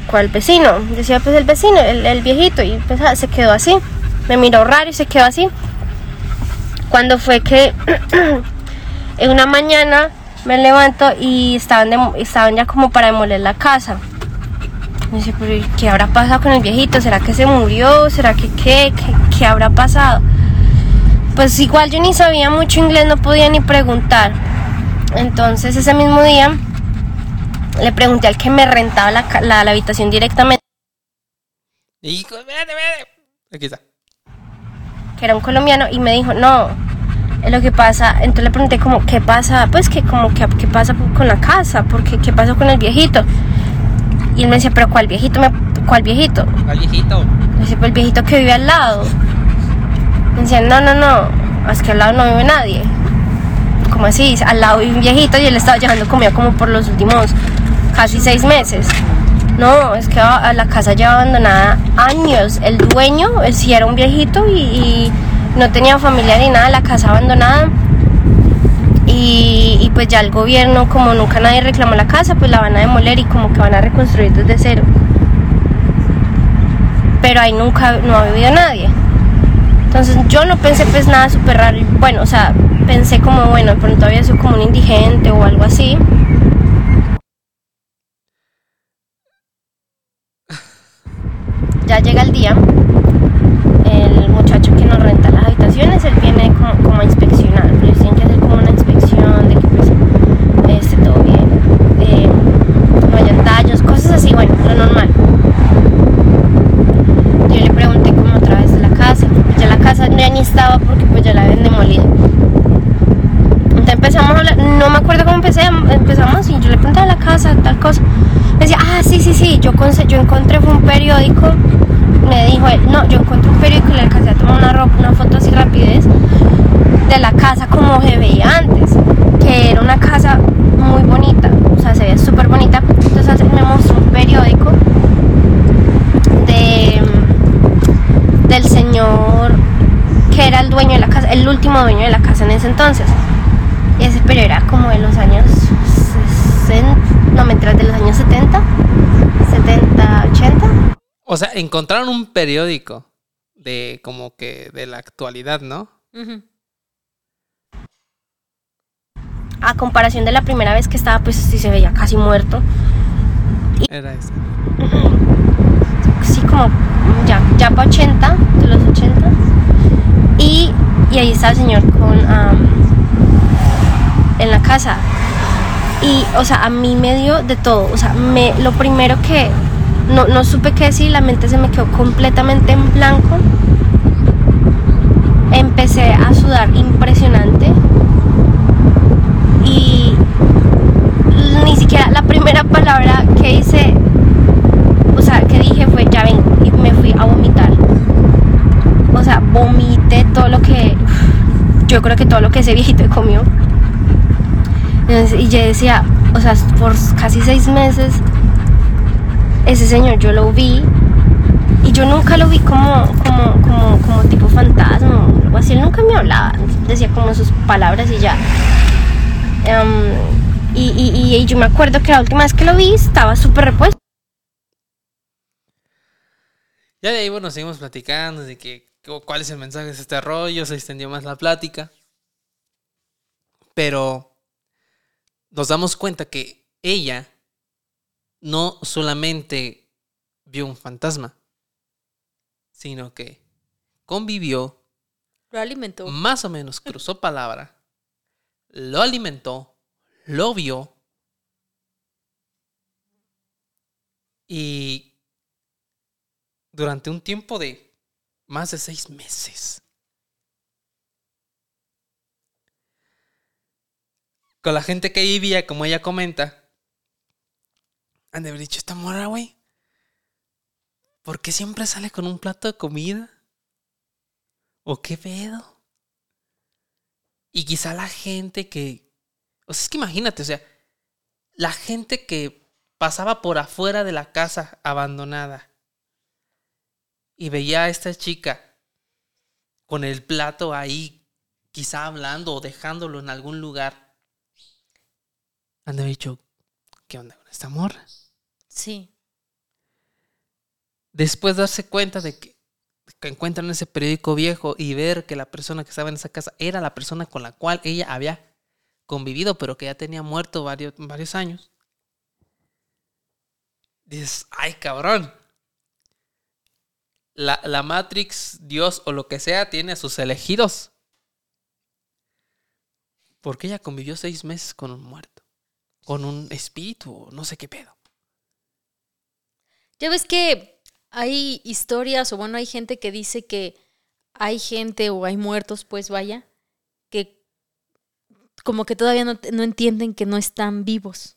¿cuál vecino? Decía, pues el vecino, el, viejito. Y pues ah, se quedó así. Me miró raro y se quedó así. Cuando fue que en una mañana me levanto y estaban, estaban ya como para demoler la casa. Me dice, pero ¿qué habrá pasado con el viejito? ¿Será que se murió? ¿Será que qué? ¿Qué, habrá pasado? Pues igual yo ni sabía mucho inglés, no podía ni preguntar. Entonces ese mismo día le pregunté al que me rentaba la, habitación directamente. Hijo, vete, vete. Aquí está. Que era un colombiano y me dijo, no, es lo que pasa. Entonces le pregunté como, ¿qué pasa? Pues que como, ¿qué, qué pasa con la casa? Porque, ¿qué pasó con el viejito? Y él me decía, pero ¿cuál viejito? Me, ¿Cuál viejito? ¿Cuál viejito? Me decía, pues el viejito que vive al lado. Me decía, no, no, no, es que al lado no vive nadie. Como así, al lado vive un viejito y él estaba llevando comida como por los últimos casi seis meses. No, es que la casa lleva abandonada años. El dueño, él sí era un viejito y, y no tenía familia ni nada, la casa abandonada y, pues ya el gobierno, como nunca nadie reclamó la casa, pues la van a demoler y como que van a reconstruir desde cero. Pero ahí nunca, no ha vivido nadie. Entonces yo no pensé pues nada súper raro. Bueno, o sea, pensé como, bueno, de pronto había sido como un indigente o algo así. Ya llega el día, el muchacho que nos renta las habitaciones, él viene como, como a inspeccionar, pero tienen que hacer como una inspección de que pues esté todo bien, eh, no haya tallos, cosas así, bueno, lo normal. Yo le pregunté como otra vez de la casa, pues ya la casa ya ni estaba porque pues ya la habían demolido. Entonces no me acuerdo cómo empecé, empezamos y yo le pregunté a la casa, tal cosa. Me decía, ah, sí, sí, sí, yo, yo encontré un periódico me dijo él, no, yo encontré un periódico y le alcancé a tomar una, ropa, una foto así rapidez de la casa como se veía antes, que era una casa muy bonita, o sea, se veía súper bonita. Entonces me mostró un periódico de, del señor ese entonces. Y ese periodo era como de los años 60, no, mientras de los años 70, 70, 80. O sea, encontraron un periódico de como que de la actualidad, ¿no? Ujú. A comparación de la primera vez que estaba, pues sí se veía casi muerto. Era ese. Sí, como ya, ya para 80, de los 80. Y, y ahí está el señor con, am, en la casa. Y, o sea, a mí me dio de todo. O sea, me, lo primero que no, no supe qué decir, la mente se me quedó completamente en blanco. Empecé a sudar impresionante. Y ni siquiera la primera palabra que hice, o sea, que dije fue ya vengo y me fui a vomitar. O sea, vomité todo lo que, yo creo que todo lo que ese viejito comió. Y yo decía, o sea, por casi seis meses, ese señor yo lo vi y yo nunca lo vi como, como, tipo fantasma o algo así. Él nunca me hablaba, decía como sus palabras y ya. Em, y, yo me acuerdo que la última vez que lo vi estaba súper repuesto. Ya de ahí, bueno, seguimos platicando de que cu- cuál es el mensaje de este rollo, se extendió más la plática. Pero nos damos cuenta que ella no solamente vio un fantasma, sino que convivió, Lo alimentó. más o menos cruzó palabra, lo alimentó, lo vio y durante un tiempo de más de seis meses. Con la gente que vivía, como ella comenta, han de haber dicho, esta morra, güey, ¿por qué siempre sale con un plato de comida? ¿O qué pedo? Y quizá la gente que... O sea, es que imagínate, o sea, la gente que pasaba por afuera de la casa abandonada y veía a esta chica con el plato ahí, quizá hablando o dejándolo en algún lugar, han de haber dicho, ¿qué onda con esta morra? Sí. Después darse cuenta de que, que encuentran ese periódico viejo y ver que la persona que estaba en esa casa era la persona con la cual ella había convivido, pero que ya tenía muerto varios, varios años. Dices, ay cabrón. La, la Matrix, Dios o lo que sea, tiene a sus elegidos. Porque ella convivió seis meses con un muerto. Con un espíritu, o no sé qué pedo. Ya ves que hay historias, o bueno, hay gente que dice que hay gente o hay muertos, pues vaya, que como que todavía no, no entienden que no están vivos.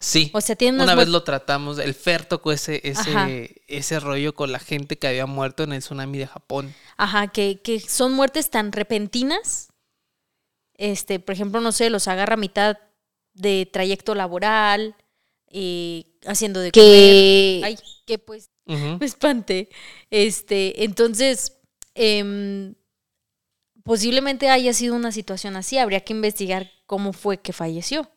Sí. O sea, tienen Una vez lo tratamos, el fer tocó ese, ese, ese rollo con la gente que había muerto en el tsunami de Japón. Ajá, que, que son muertes tan repentinas. Este, por ejemplo, no sé, los agarra a mitad de trayecto laboral, eh, haciendo de Que- comer. Ay, que pues me espanté. Este, entonces, em, posiblemente haya sido una situación así. Habría que investigar cómo fue que falleció.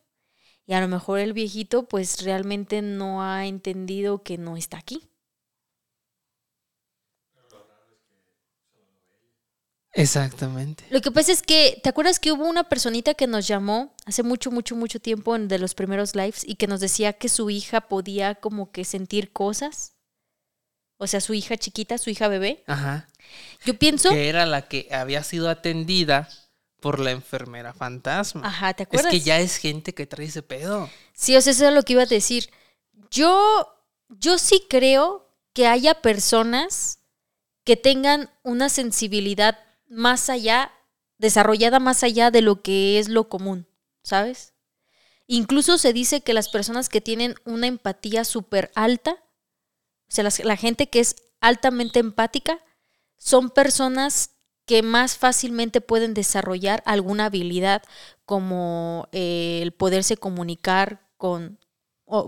Y a lo mejor el viejito, pues realmente no ha entendido que no está aquí. Exactamente. Lo que pasa es que, ¿te acuerdas que hubo una personita que nos llamó hace mucho, mucho, mucho tiempo en de los primeros lives y que nos decía que su hija podía como que sentir cosas? O sea, su hija chiquita, su hija bebé. Ajá. Yo pienso, Que era la que había sido atendida por la enfermera fantasma. ajá, ¿te es acuerdas? que ya es gente que trae ese pedo. Sí, o sea, eso es lo que iba a decir. Yo, yo sí creo que haya personas que tengan una sensibilidad más allá, desarrollada más allá de lo que es lo común, ¿sabes? Incluso se dice que las personas que tienen una empatía súper alta, o sea, la gente que es altamente empática, son personas que más fácilmente pueden desarrollar alguna habilidad como eh, el poderse comunicar con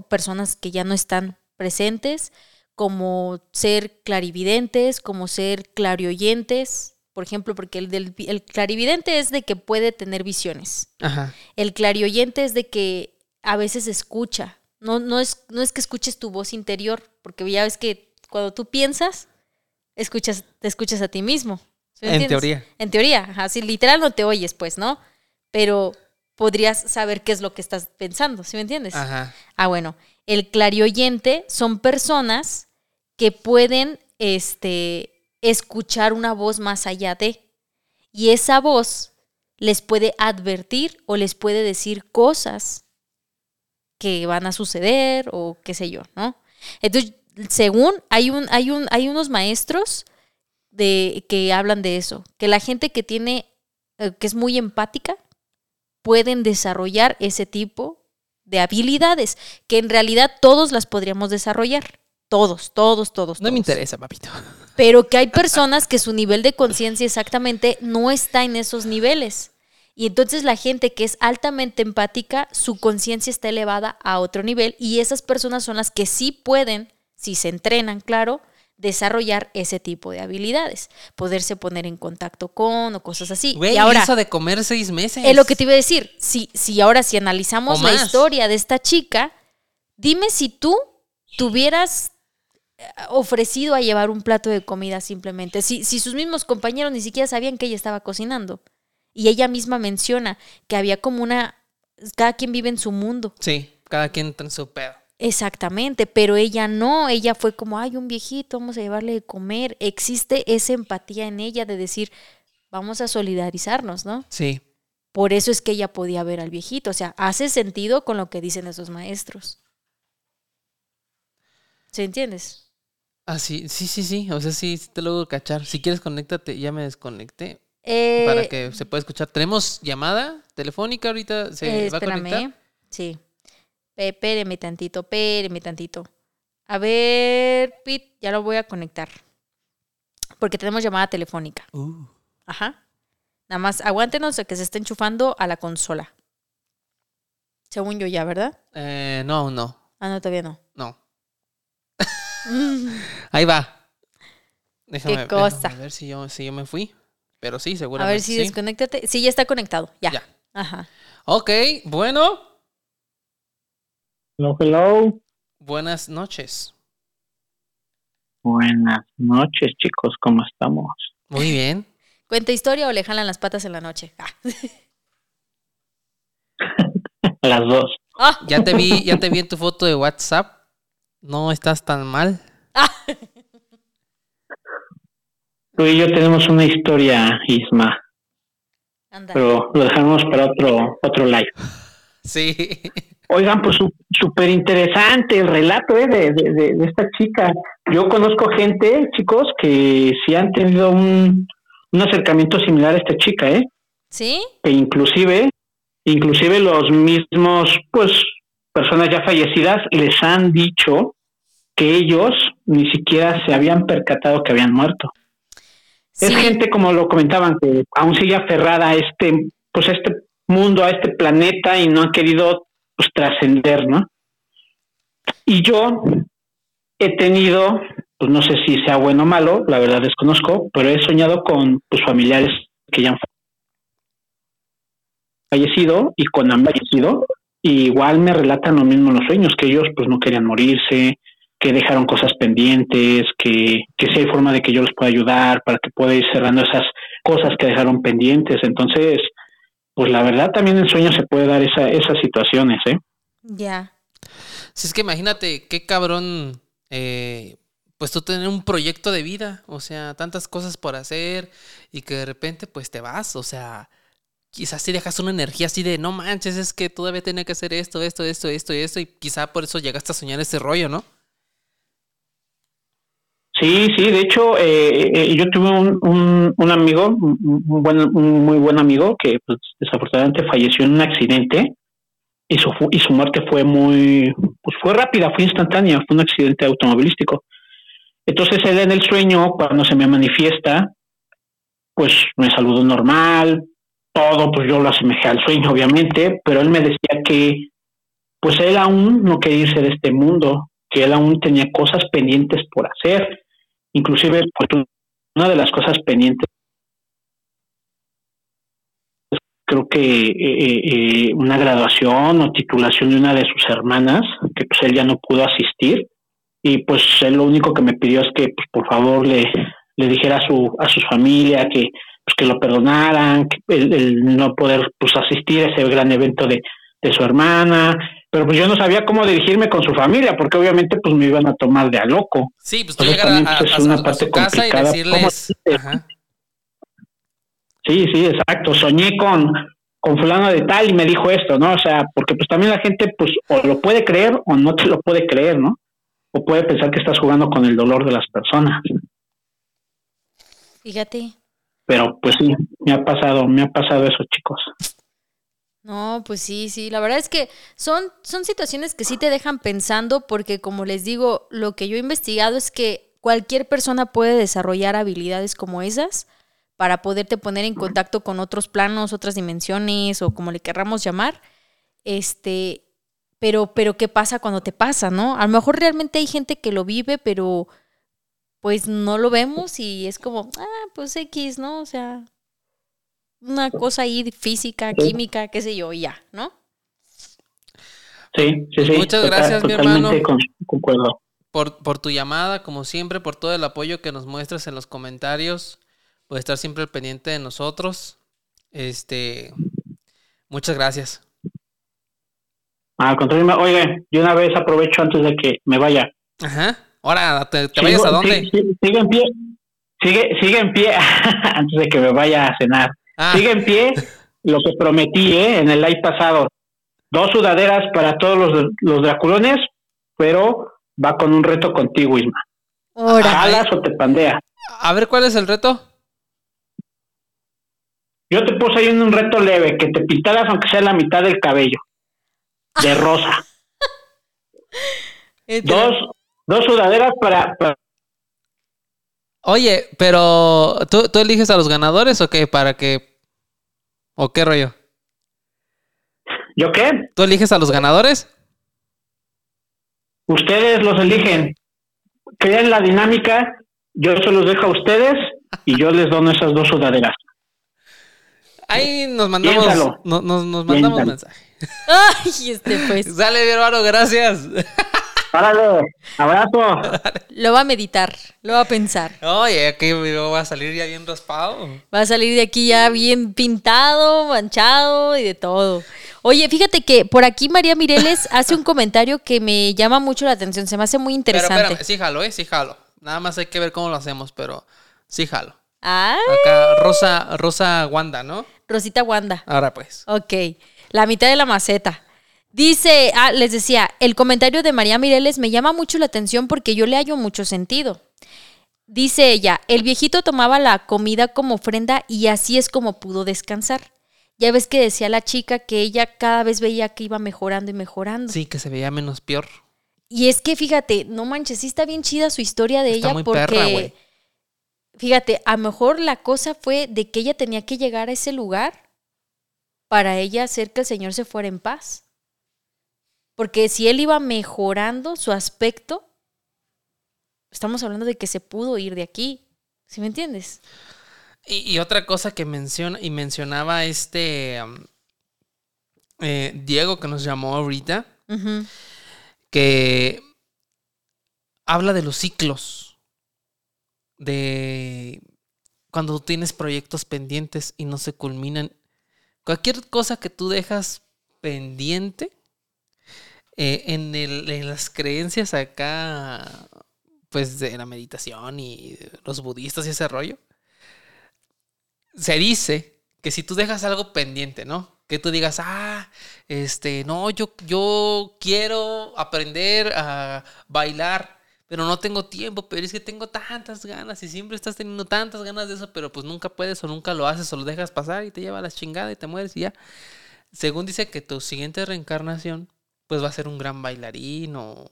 personas que ya no están presentes, como ser clarividentes, como ser clarioyentes, por ejemplo, porque el, del, el clarividente es de que puede tener visiones. Ajá. El clarioyente es de que a veces escucha. No, no, es, no es que escuches tu voz interior, porque ya ves que cuando tú piensas, escuchas, te escuchas a ti mismo. ¿Sí me En entiendes? teoría. En teoría, así literal no te oyes, pues, ¿no? Pero podrías saber qué es lo que estás pensando, ¿sí me entiendes? Ajá. Ah, bueno, el clarioyente son personas que pueden este, escuchar una voz más allá de, y esa voz les puede advertir o les puede decir cosas que van a suceder o qué sé yo, ¿no? Entonces, según hay un, hay un, hay unos maestros de que hablan de eso, que la gente que tiene, eh, que es muy empática, pueden desarrollar ese tipo de habilidades, que en realidad todos las podríamos desarrollar. Todos, todos, todos. No me interesa, papito. Pero que hay personas que su nivel de conciencia exactamente no está en esos niveles. Y entonces la gente que es altamente empática, su conciencia está elevada a otro nivel y esas personas son las que sí pueden, si se entrenan, claro, desarrollar ese tipo de habilidades, poderse poner en contacto con o cosas así. Güey, y ahora, eso de comer seis meses. es lo que te iba a decir. Si, si ahora si analizamos la historia de esta chica, dime si tú tuvieras ofrecido a llevar un plato de comida simplemente. Si, si sus mismos compañeros ni siquiera sabían que ella estaba cocinando. Y ella misma menciona que había como una... Cada quien vive en su mundo. Sí, cada quien en su pedo. Exactamente, pero ella no, ella fue como, ay, un viejito, vamos a llevarle de comer. Existe esa empatía en ella de decir, vamos a solidarizarnos, ¿no? Sí. Por eso es que ella podía ver al viejito. O sea, hace sentido con lo que dicen esos maestros. ¿Se entiendes? Ah, sí, sí, sí, sí. O sea, sí, sí te logro cachar. Si quieres, conéctate. Ya me desconecté. Eh, para que se pueda escuchar. ¿Tenemos llamada telefónica ahorita? ¿Se eh, va a conectar? Sí. Espéreme tantito, espéreme tantito. A ver, Pete, ya lo voy a conectar. Porque tenemos llamada telefónica. Uh, Ajá. Nada más aguántenos a que se esté enchufando a la consola. Según yo ya, ¿verdad? eh, no, aún no. Ah, no, todavía no. Ahí va. Déjame, Qué déjame cosa. ver si yo, si yo me fui. Pero sí, A seguramente. ver si sí. desconéctate. Sí, ya está conectado. Ya. Ya. Ajá. Ok, bueno. Hello, hello. Buenas noches. Buenas noches, chicos, ¿cómo estamos? Muy bien. ¿Cuenta historia o le jalan las patas en la noche? Ah. Las dos. Ah. Ya te vi, ya te vi en tu foto de WhatsApp. No estás tan mal. Tú y yo tenemos una historia, Isma, Anda. pero lo dejamos para otro otro live. Sí. Oigan, pues su- súper interesante el relato ¿eh? de, de, de- de esta chica. Yo conozco gente, chicos, que sí han tenido un, un acercamiento similar a esta chica, ¿eh? ¿Sí? que inclusive, inclusive los mismos, pues, personas ya fallecidas les han dicho que ellos ni siquiera se habían percatado que habían muerto. Es gente, como lo comentaban, que aún sigue aferrada a este, pues, a este mundo, a este planeta y no ha querido, pues, trascender, ¿no? Y yo he tenido, pues, no sé si sea bueno o malo, la verdad desconozco, pero he soñado con, pues, familiares que ya han fallecido y cuando han fallecido, igual me relatan lo mismo en los sueños, que ellos pues no querían morirse, que dejaron cosas pendientes, que, que si hay forma de que yo los pueda ayudar para que pueda ir cerrando esas cosas que dejaron pendientes. Entonces, pues la verdad también en sueños se puede dar esa, esas situaciones, ¿eh? Ya. Si es que imagínate qué cabrón, eh, pues tú tener un proyecto de vida, o sea, tantas cosas por hacer y que de repente pues te vas, o sea, quizás si dejas una energía así de, no manches, es que todavía tenía que hacer esto, esto, esto, esto y esto, y quizá por eso llegaste a soñar ese rollo, ¿no? Sí, sí, de hecho, eh, eh, yo tuve un, un, amigo, un, buen, un muy buen amigo, que pues, desafortunadamente falleció en un accidente y su, y su muerte fue muy, pues fue rápida, fue instantánea, fue un accidente automovilístico. Entonces él en el sueño, cuando se me manifiesta, pues me saludó normal, todo, pues yo lo asemejé al sueño, obviamente, pero él me decía que, pues él aún no quería irse de este mundo, que él aún tenía cosas pendientes por hacer. Inclusive pues, una de las cosas pendientes creo que eh, eh, una graduación o titulación de una de sus hermanas, que pues él ya no pudo asistir. Y pues él lo único que me pidió es que pues por favor le, le dijera a su a su familia que pues que lo perdonaran, que el, no poder pues asistir a ese gran evento de, de su hermana, pero pues yo no sabía cómo dirigirme con su familia, porque obviamente pues me iban a tomar de a loco. Sí, pues tú llegar a, pues, es una parte casa y decirles... Sí, sí, exacto. Soñé con, con fulano de tal y me dijo esto, ¿no? O sea, porque pues también la gente pues o lo puede creer o no te lo puede creer, ¿no? O puede pensar que estás jugando con el dolor de las personas. Fíjate. Pero pues sí, me ha pasado, me ha pasado eso, chicos. No, pues sí, sí. La verdad es que son, son situaciones que sí te dejan pensando porque, como les digo, lo que yo he investigado es que cualquier persona puede desarrollar habilidades como esas para poderte poner en contacto con otros planos, otras dimensiones o como le querramos llamar. Este, pero, pero ¿qué pasa cuando te pasa, no? A lo mejor realmente hay gente que lo vive, pero pues no lo vemos y es como, ah, pues X, ¿no? O sea, una cosa ahí física, química, qué sé yo, y ya, ¿no? Sí, sí, sí. Muchas gracias, mi hermano. Por, por tu llamada, como siempre, por todo el apoyo que nos muestras en los comentarios por estar siempre al pendiente de nosotros. Este, muchas gracias. Al contrario, oye, yo una vez aprovecho antes de que me vaya. Ajá. Ahora, ¿te, vayas a dónde? Sigue, en pie. Sigue, sigue en pie antes de que me vaya a cenar. Ah. Sigue en pie lo que prometí ¿eh? en el live pasado. Dos sudaderas para todos los, los draculones, pero va con un reto contigo, Isma. ¿Alas o te pandea? A ver, ¿cuál es el reto? Yo te puse ahí un reto leve, que te pintaras aunque sea la mitad del cabello, de rosa. dos, dos sudaderas para, Oye, pero ¿tú, ¿tú eliges a los ganadores o qué? ¿Para qué? ¿O qué rollo? ¿Yo qué? ¿Tú eliges a los ganadores? Ustedes los eligen. Crean la dinámica, yo se los dejo a ustedes y yo les doy esas dos sudaderas. Ahí nos mandamos, nos, nos, mandamos mensaje. Ay, este pues. Sale, mi hermano, gracias. Párale, abrazo. Lo va a meditar, lo va a pensar. Oye, aquí va a salir ya bien raspado. Va a salir de aquí ya bien pintado, manchado y de todo. Oye, fíjate que por aquí María Mireles hace un comentario que me llama mucho la atención, se me hace muy interesante. Pero espérame, sí jalo, eh, sí jalo. Nada más hay que ver cómo lo hacemos, pero sí jalo. Ay. Acá, Rosa, Rosa Wanda, ¿no? Rosita Wanda. Ahora pues. Ok. La mitad de la maceta. Dice, ah, les decía, el comentario de María Mireles me llama mucho la atención porque yo le hallo mucho sentido. Dice ella, el viejito tomaba la comida como ofrenda y así es como pudo descansar. Ya ves que decía la chica que ella cada vez veía que iba mejorando y mejorando. Sí, que se veía menos peor. Y es que fíjate, no manches, sí está bien chida su historia de ella porque fíjate, a lo mejor la cosa fue de que ella tenía que llegar a ese lugar para ella hacer que el Señor se fuera en paz. Porque si él iba mejorando su aspecto, estamos hablando de que se pudo ir de aquí. ¿Sí me entiendes? Y, otra cosa que menciona y mencionaba este eh, Diego que nos llamó ahorita, que habla de los ciclos de cuando tienes proyectos pendientes y no se culminan. Cualquier cosa que tú dejas pendiente eh, en, el, en las creencias acá, pues de la meditación y los budistas y ese rollo, se dice que si tú dejas algo pendiente, ¿no? Que tú digas, ah, este, no, yo, yo quiero aprender a bailar pero no tengo tiempo, pero es que tengo tantas ganas y siempre estás teniendo tantas ganas de eso, pero pues nunca puedes o nunca lo haces o lo dejas pasar y te lleva a la chingada y te mueres y ya. Según dice que tu siguiente reencarnación, pues va a ser un gran bailarín o,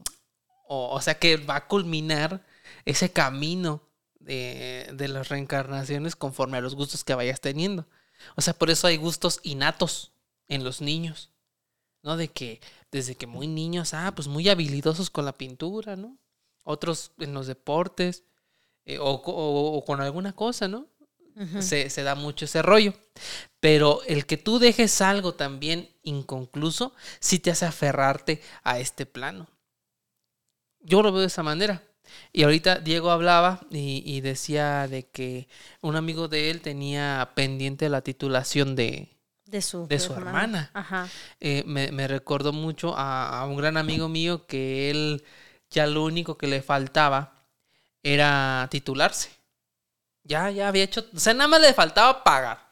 o, sea que va a culminar ese camino de, de las reencarnaciones conforme a los gustos que vayas teniendo. O sea, por eso hay gustos innatos en los niños, ¿no? De que desde que muy niños, ah, pues muy habilidosos con la pintura, ¿no? otros en los deportes eh, o, con alguna cosa, ¿no? Se, se da mucho ese rollo. Pero el que tú dejes algo también inconcluso, sí te hace aferrarte a este plano. Yo lo veo de esa manera. Y ahorita Diego hablaba y, y decía de que un amigo de él tenía pendiente la titulación de, De su, de su hermana. Ajá. eh, me, me recordó mucho a, a un gran amigo mío que él ya lo único que le faltaba era titularse. Ya, ya había hecho, o sea, nada más le faltaba pagar.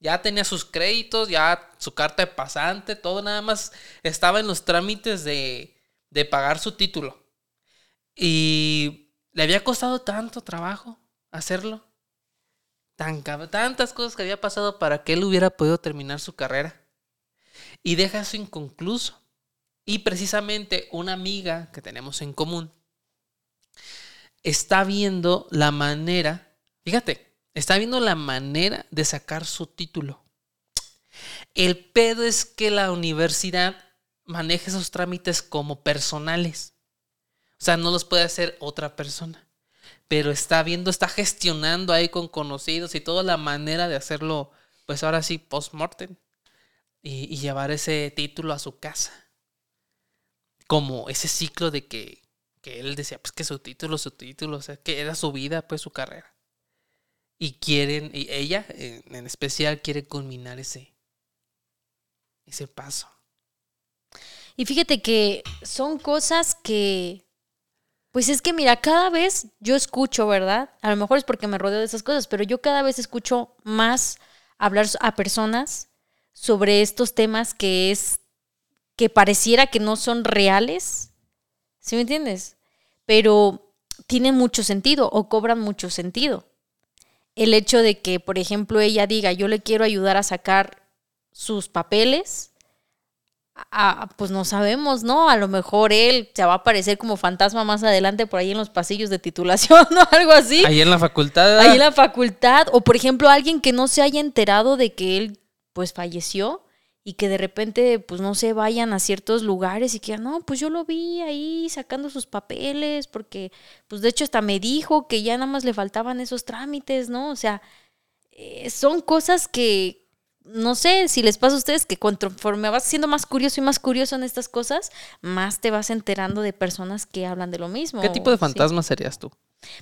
Ya tenía sus créditos, ya su carta de pasante, todo nada más estaba en los trámites de, de pagar su título. Y le había costado tanto trabajo hacerlo. Tantas cosas que había pasado para que él hubiera podido terminar su carrera y deja eso inconcluso. Y precisamente una amiga que tenemos en común está viendo la manera, fíjate, está viendo la manera de sacar su título. El pedo es que la universidad maneja esos trámites como personales. O sea, no los puede hacer otra persona. Pero está viendo, está gestionando ahí con conocidos y toda la manera de hacerlo, pues ahora sí, post-mortem y, y llevar ese título a su casa. Como ese ciclo de que, que él decía, pues que su título, su título, o sea, que era su vida, pues su carrera. Y quieren, y ella en, especial quiere culminar ese, ese paso. Y fíjate que son cosas que, pues es que mira, cada vez yo escucho, ¿verdad? A lo mejor es porque me rodeo de esas cosas, pero yo cada vez escucho más hablar a personas sobre estos temas que es, que pareciera que no son reales, ¿sí me entiendes? Pero tienen mucho sentido o cobran mucho sentido. El hecho de que, por ejemplo, ella diga, yo le quiero ayudar a sacar sus papeles, Ah, pues no sabemos, ¿no? A lo mejor él se va a aparecer como fantasma más adelante por ahí en los pasillos de titulación o algo así. Ahí en la facultad. Ahí en la facultad. O por ejemplo, alguien que no se haya enterado de que él pues falleció y que de repente pues no se vayan a ciertos lugares y que no, pues yo lo vi ahí sacando sus papeles porque pues de hecho hasta me dijo que ya nada más le faltaban esos trámites, ¿no? O sea, eh, son cosas que no sé si les pasa a ustedes que conforme vas siendo más curioso y más curioso en estas cosas, más te vas enterando de personas que hablan de lo mismo. ¿Qué tipo de Sí. fantasma serías tú?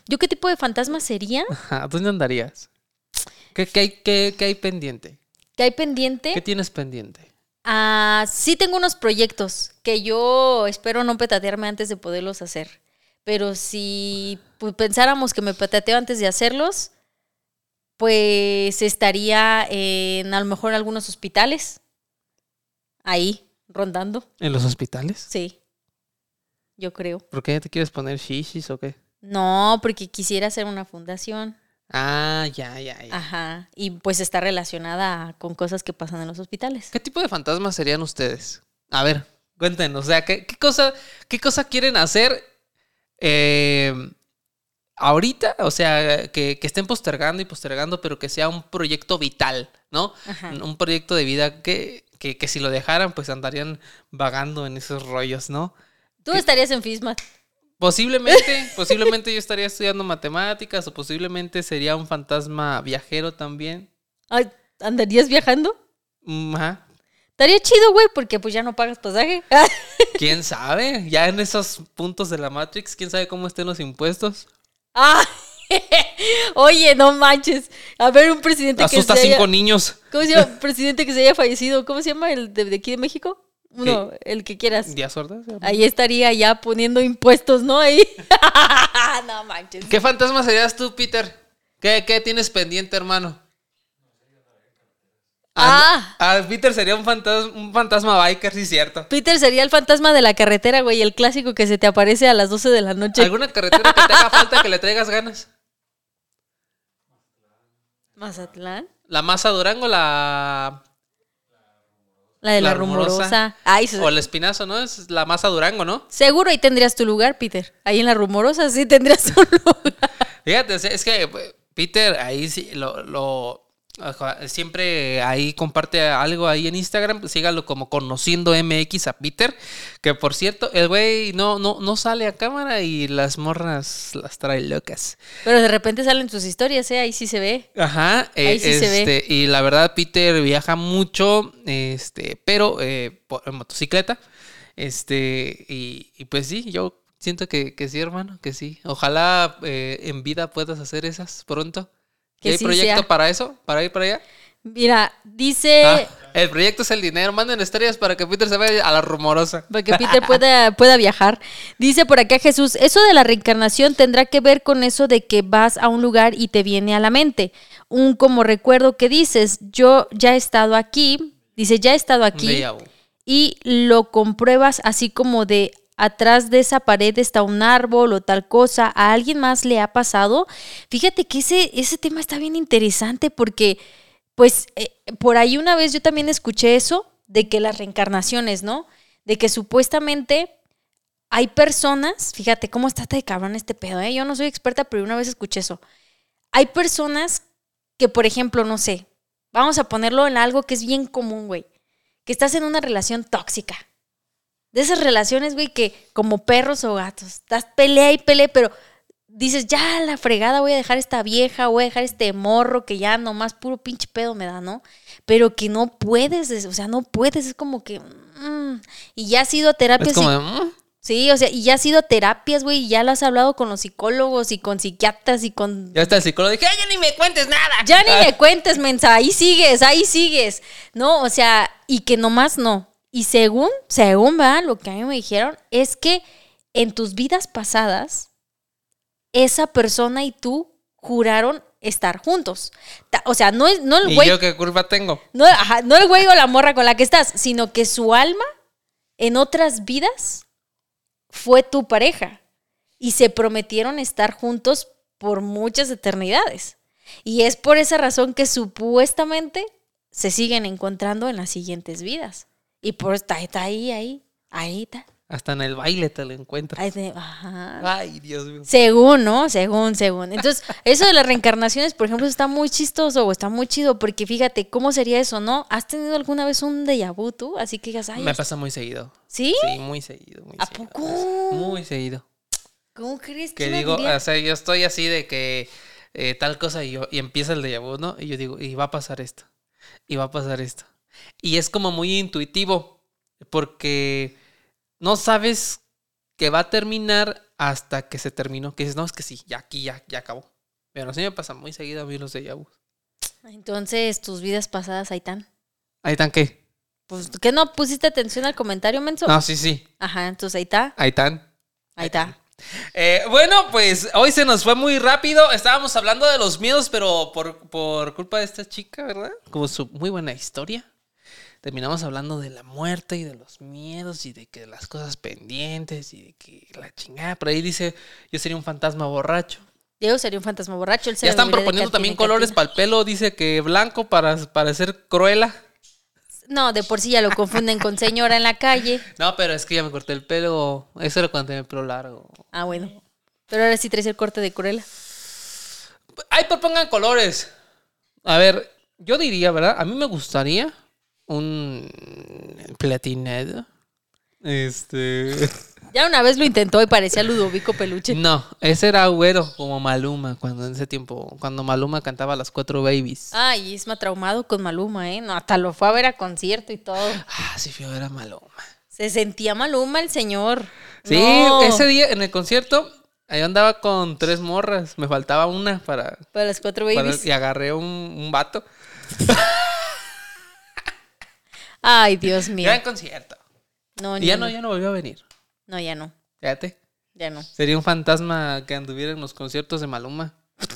¿Yo qué tipo de fantasma sería? Ajá, ¿Dónde andarías? ¿Qué, qué qué- qué hay pendiente? ¿Qué hay pendiente? ¿Qué tienes pendiente? Ah, sí tengo unos proyectos que yo espero no petatearme antes de poderlos hacer. Pero si pues, pensáramos que me petateo antes de hacerlos, pues estaría en a lo mejor en algunos hospitales. Ahí, rondando. ¿En los hospitales? Sí. Yo creo. ¿Por qué te quieres poner shishis o qué? No, porque quisiera hacer una fundación. Ah, ya, ya, ya. Ajá. Y pues está relacionada con cosas que pasan en los hospitales. ¿Qué tipo de fantasmas serían ustedes? A ver, cuéntenos. O sea, ¿qué, qué cosa, qué cosa quieren hacer eh, ahorita? O sea, que, que estén postergando y postergando, pero que sea un proyecto vital, ¿no? Ajá. Un proyecto de vida que, que, que si lo dejaran, pues andarían vagando en esos rollos, ¿no? Tú estarías en FISMA. Posiblemente, posiblemente yo estaría estudiando matemáticas o posiblemente sería un fantasma viajero también. Ay, ¿Andarías viajando? Mm, Ajá. Estaría chido, güey, porque pues ya no pagas pasaje. ¿Quién sabe? Ya en esos puntos de la Matrix, ¿quién sabe cómo estén los impuestos? Ah, Oye, no manches. A ver, un presidente que Asusta a se haya... cinco niños. ¿Cómo se llama? Presidente que se haya fallecido. ¿Cómo se llama el de, de aquí de México? Uno, el que quieras. ¿Días sordas? Ahí estaría ya poniendo impuestos, ¿no? Ahí. no manches. ¿Qué fantasma serías tú, Peter? ¿Qué, qué tienes pendiente, hermano? Ah. ah, Peter sería un fantasma, un fantasma biker, sí, cierto. Peter sería el fantasma de la carretera, güey, el clásico que se te aparece a las 12 de la noche. ¿Alguna carretera que te haga falta que le traigas ganas? Mazatlán. ¿La masa Durango, la. La de la, La rumorosa. rumorosa. Ay, se- o el espinazo, ¿no? Es la masa Durango, ¿no? seguro ahí tendrías tu lugar, Peter. Ahí en la rumorosa sí tendrías tu lugar. Fíjate, es- que Peter ahí sí lo, lo, Siempre ahí comparte algo ahí en Instagram. Sígalo como conociendo MX a Peter. Que por cierto, el güey no, no, no sale a cámara y las morras las trae locas. Pero de repente salen sus historias, ¿eh? Ahí sí se ve. Ajá. eh, Ahí sí se ve. este, Y la verdad, Peter viaja mucho, este, pero eh, por- en motocicleta. Este, y, y pues sí, yo siento que, que sí, hermano, que sí. Ojalá eh, en vida puedas hacer esas pronto. Que ¿Y ¿Hay sí proyecto sea. para eso? ¿Para ir para allá? Mira, dice... Ah, el proyecto es el dinero. Manden estrellas para que Peter se vaya a la rumorosa. Para que Peter pueda, pueda viajar. Dice por acá Jesús, eso de la reencarnación tendrá que ver con eso de que vas a un lugar y te viene a la mente. Un como recuerdo que dices, yo ya he estado aquí, dice, ya he estado aquí y lo compruebas así como de atrás de esa pared está un árbol o tal cosa, a alguien más le ha pasado. Fíjate que ese, ese tema está bien interesante porque, pues, eh, por ahí una vez yo también escuché eso de que las reencarnaciones, ¿no? De que supuestamente hay personas, fíjate cómo está de cabrón este pedo, ¿eh? Yo no soy experta, pero una vez escuché eso. Hay personas que, por ejemplo, no sé, vamos a ponerlo en algo que es bien común, güey que estás en una relación tóxica. De esas relaciones, güey, que como perros o gatos, estás pelea y pelea, pero dices, ya la fregada, voy a dejar esta vieja, voy a dejar este morro que ya nomás puro pinche pedo me da, ¿no? Pero que no puedes, es- o sea, no puedes, es como que... mm, y ya has ido a terapias. Es como y- de, "Mm". sí, o sea, y ya has ido a terapias, güey, y ya lo has hablado con los psicólogos y con psiquiatras y con Ya está el psicólogo. Dije, "Ay, ya ni me cuentes nada. ya ni me cuentes, mensa, ahí sigues, ahí sigues. No, o sea, y que nomás no. Y según, según, ¿verdad? Lo que a mí me dijeron es que en tus vidas pasadas, esa persona y tú juraron estar juntos. O sea, no, es, no el ¿Y güey, yo qué culpa tengo? no, ajá, no el güey o la morra con la que estás, sino que su alma en otras vidas fue tu pareja y se prometieron estar juntos por muchas eternidades. Y es por esa razón que supuestamente se siguen encontrando en las siguientes vidas. Y por está, está ahí, ahí, ahí está. Hasta en el baile te lo encuentras. ajá. Ay, Dios mío. Según, ¿no? Según, según. Entonces, eso de las reencarnaciones, por ejemplo, está muy chistoso o está muy chido, porque fíjate, ¿cómo sería eso, no? ¿Has tenido alguna vez un déjà vu tú? Así que digas, ay, Me pasa muy seguido. ¿sí? Sí, muy seguido. Muy ¿A seguido. poco? Muy seguido. ¿Cómo crees Que ¿Quién digo, diría? o sea, yo estoy así de que eh, tal cosa y, yo, y empieza el déjà vu, ¿no? Y yo digo, y va a pasar esto. Y va a pasar esto. Y es como muy intuitivo, porque no sabes que va a terminar hasta que se terminó. Que dices, no, es que sí, ya aquí, ya, ya acabó. Pero sí me pasa muy seguido a mí los déjà vu. Entonces, tus vidas pasadas. Ahí están, ¿qué? Pues, ¿qué no pusiste atención al comentario, menso? No, sí, sí. Ajá, entonces ahí está. Ahí están. Ahí está. Eh, bueno, pues hoy se nos fue muy rápido. Estábamos hablando de los miedos, pero por, por culpa de esta chica, ¿verdad? Como su muy buena historia. Terminamos hablando de la muerte y de los miedos y de que las cosas pendientes y de que la chingada. Por ahí dice, yo sería un fantasma borracho. Diego sería un fantasma borracho. él se Ya están proponiendo también colores para el pelo. Dice que blanco para parecer cruela. No, de por sí ya lo confunden con señora en la calle. No, pero es que ya me corté el pelo. Eso era cuando tenía el pelo largo. Ah, bueno. Pero ahora sí traes el corte de Cruella. Ay, propongan colores. A ver, yo diría, ¿verdad? A mí me gustaría un platinado. Este. Ya una vez lo intentó y parecía Ludovico Peluche. No, ese era güero, como Maluma, cuando en ese tiempo, cuando Maluma cantaba las cuatro babies. Ay, Isma traumado con Maluma, ¿eh? No, hasta lo fue a ver a concierto y todo. Ah, sí, fío, era Maluma. Se sentía Maluma el señor. Sí, No, ese día en el concierto, ahí andaba con tres morras. Me faltaba una para. Para las cuatro para- babies. y agarré un, un vato. Ay, Dios mío. Gran concierto. No, Y ya no, no, ya no volvió a venir. no, ya no. Fíjate. Ya no. Sería un fantasma que anduviera en los conciertos de Maluma.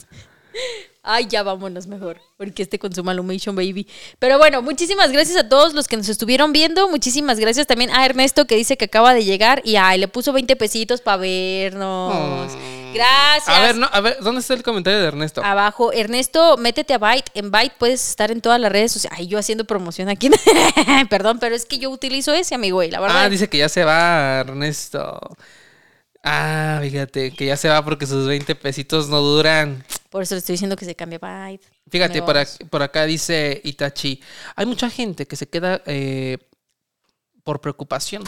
Ay, ya vámonos mejor, porque este con su Malumation Baby. Pero bueno, muchísimas gracias a todos los que nos estuvieron viendo. Muchísimas gracias también a Ernesto que dice que acaba de llegar y ay, le puso 20 pesitos para vernos. Gracias. A ver, no, a ver, ¿dónde está el comentario de Ernesto? Abajo, Ernesto, métete a Byte. En Byte puedes estar en todas las redes sociales. Ay, yo haciendo promoción aquí. Perdón, pero es que yo utilizo ese, amigo, y la verdad. Ah, dice que ya se va, Ernesto. Ah, fíjate, que ya se va porque sus 20 pesitos no duran. Por eso le estoy diciendo que se cambie Bye. Fíjate, por, ac- por acá dice Itachi, hay mucha gente que se queda eh, por preocupación,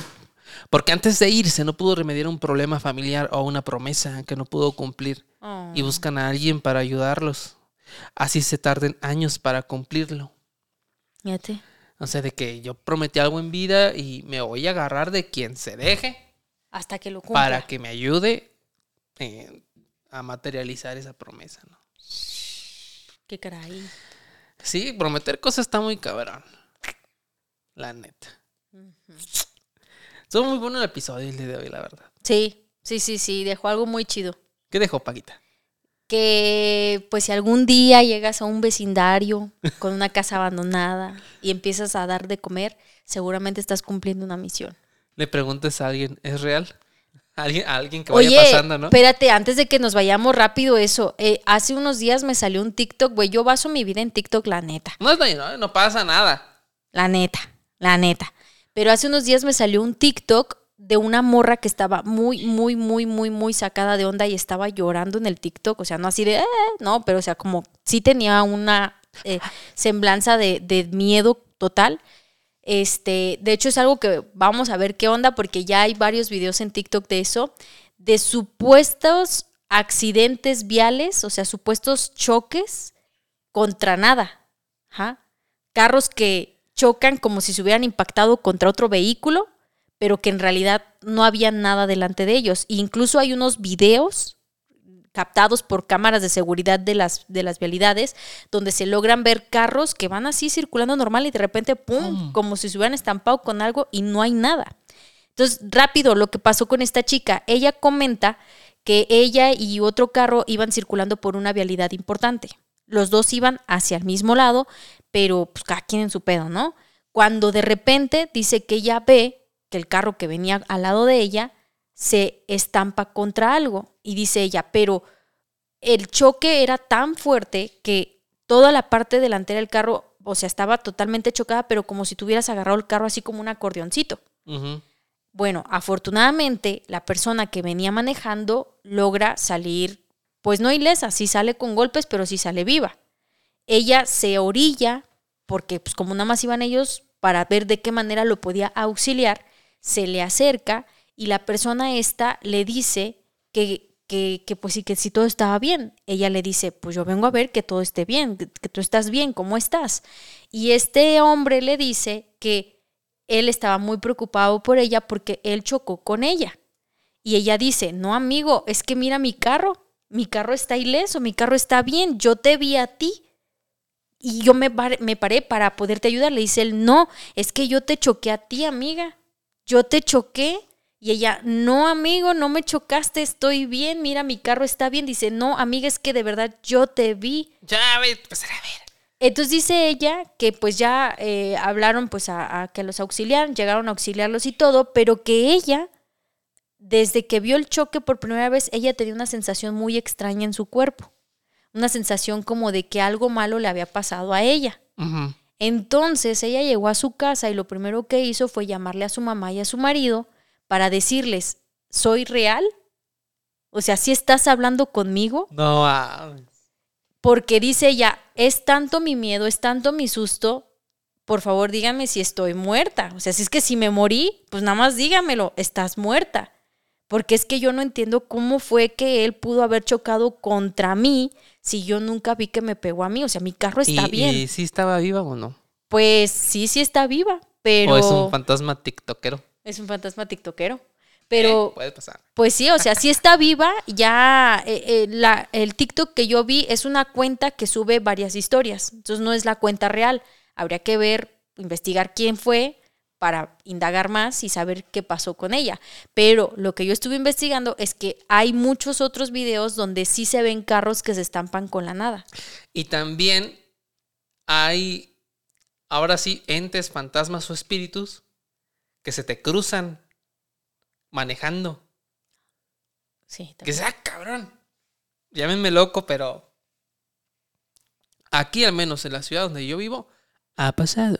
porque antes de irse no pudo remediar un problema familiar o una promesa que no pudo cumplir y Oh. buscan a alguien para ayudarlos. Así se tarden años para cumplirlo. Fíjate. O sea, de que yo prometí algo en vida y me voy a agarrar de quien se deje Hasta que lo cumpla. para que me ayude eh, a materializar esa promesa, ¿no? Qué caray. Sí, prometer cosas está muy cabrón. La neta. Estuvo muy bueno el episodio el día de hoy, la verdad. Sí, sí, sí, sí. Dejó algo muy chido. ¿Qué dejó, Paquita? que pues si algún día llegas a un vecindario con una casa abandonada y empiezas a dar de comer, seguramente estás cumpliendo una misión. Le preguntes a alguien, ¿es real? A alguien, a alguien que Oye, vaya pasando, ¿no? espérate, antes de que nos vayamos rápido eso, eh, hace unos días me salió un TikTok, güey, yo baso mi vida en TikTok, la neta, No, es- no, no pasa nada. la neta, la neta. Pero hace unos días me salió un TikTok de una morra que estaba muy, muy, muy, muy, muy sacada de onda y estaba llorando en el TikTok. O sea, no así de, "Eh", no, pero o sea, como sí tenía una eh, semblanza de, de miedo total. Este, de hecho, es algo que vamos a ver qué onda, porque ya hay varios videos en TikTok de eso, de supuestos accidentes viales, o sea, supuestos choques contra nada. Ajá. Carros que chocan como si se hubieran impactado contra otro vehículo, pero que en realidad no había nada delante de ellos. E incluso hay unos videos captados por cámaras de seguridad de las, de las vialidades, donde se logran ver carros que van así circulando normal y de repente, ¡pum!, Mm. como si se hubieran estampado con algo y no hay nada. Entonces, rápido, lo que pasó con esta chica, ella comenta que ella y otro carro iban circulando por una vialidad importante. Los dos iban hacia el mismo lado, pero pues cada quien en su pedo, ¿no? Cuando de repente dice que ella ve que el carro que venía al lado de ella se estampa contra algo y dice ella, pero el choque era tan fuerte que toda la parte delantera del carro, o sea, estaba totalmente chocada, pero como si tuvieras agarrado el carro así como un acordeoncito. Bueno, afortunadamente la persona que venía manejando logra salir, pues no ilesa, sí sale con golpes, pero sí sale viva. Ella se orilla, porque pues como nada más iban ellos para ver de qué manera lo podía auxiliar, se le acerca y la persona esta le dice que, que, pues sí, que si todo estaba bien. Ella le dice, pues yo vengo a ver que todo esté bien, que, que tú estás bien, ¿cómo estás? Y este hombre le dice que él estaba muy preocupado por ella porque él chocó con ella. Y ella dice, no amigo, es que mira mi carro, mi carro está ileso, mi carro está bien, yo te vi a ti. Y yo me, par- me paré para poderte ayudar. Le dice él, no, es que yo te choqué a ti, amiga. Yo te choqué. Y ella, no, amigo, no me chocaste, estoy bien, mira, mi carro está bien. Dice, no, amiga, es que de verdad yo te vi. Ya, pues a ver. Entonces dice ella que pues ya eh, hablaron pues a, a que los auxiliaran, llegaron a auxiliarlos y todo, pero que ella, desde que vio el choque por primera vez, ella tenía una sensación muy extraña en su cuerpo. Una sensación como de que algo malo le había pasado a ella. Entonces ella llegó a su casa y lo primero que hizo fue llamarle a su mamá y a su marido para decirles, ¿soy real? O sea, si estás hablando conmigo? No, ah, porque dice ella, es tanto mi miedo, es tanto mi susto, por favor díganme si estoy muerta. O sea, si es que si me morí, pues nada más dígamelo, estás muerta. Porque es que yo no entiendo cómo fue que él pudo haber chocado contra mí si yo nunca vi que me pegó a mí. O sea, mi carro está ¿Y, bien. ¿Y si estaba viva o no? Pues sí, sí está viva, pero ¿O es un fantasma tiktokero? es un fantasma tiktokero. Pero Eh, puede pasar. pues sí, o sea, sí está viva. Ya eh, eh, la, el TikTok que yo vi es una cuenta que sube varias historias. Entonces no es la cuenta real. Habría que ver, investigar quién fue para indagar más y saber qué pasó con ella. Pero lo que yo estuve investigando es que hay muchos otros videos donde sí se ven carros que se estampan con la nada. Y también hay, ahora sí, entes, fantasmas o espíritus que se te cruzan manejando. Sí, Que sea cabrón. Llámenme loco, pero aquí, al menos en la ciudad donde yo vivo, ha pasado.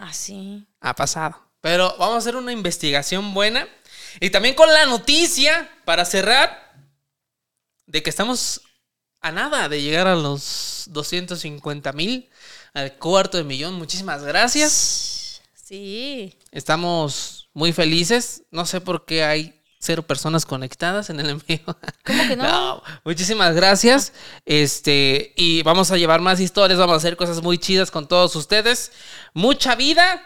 Ah, sí. Ha pasado. Pero vamos a hacer una investigación buena. Y también con la noticia, para cerrar, de que estamos a nada de llegar a los 250 mil, al cuarto de millón. Muchísimas gracias. Sí. Estamos muy felices. No sé por qué hay cero personas conectadas en el envío. ¿Cómo que no? muchísimas gracias. Este, y vamos a llevar más historias, vamos a hacer cosas muy chidas con todos ustedes. Mucha vida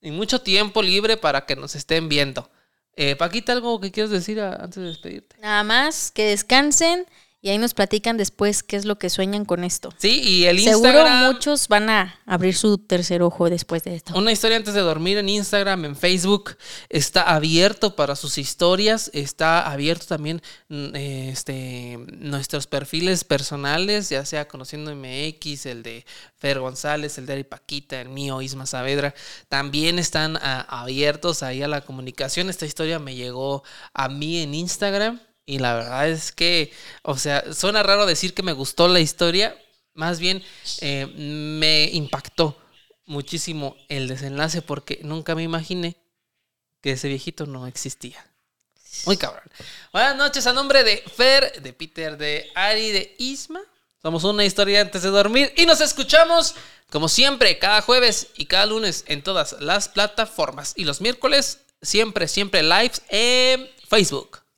y mucho tiempo libre para que nos estén viendo. Eh, Paquita, ¿algo que quieras decir antes de despedirte? Nada más que descansen y ahí nos platican después qué es lo que sueñan con esto. Sí, y el Seguro Instagram. muchos van a abrir su tercer ojo después de esto. Una historia antes de dormir en Instagram, en Facebook, está abierto para sus historias, está abierto también mm, eh, este, nuestros perfiles personales, ya sea Conociendo MX, el de Fer González, el de Ari Paquita, el mío, Isma Saavedra, también están ah, abiertos ahí a la comunicación. Esta historia me llegó a mí en Instagram y la verdad es que, o sea, suena raro decir que me gustó la historia, más bien eh, me impactó muchísimo el desenlace porque nunca me imaginé que ese viejito no existía. Muy cabrón. Buenas noches a nombre de Fer, de Peter, de Ari, de Isma. Somos una historia antes de dormir y nos escuchamos como siempre cada jueves y cada lunes en todas las plataformas y los miércoles siempre, siempre lives en Facebook.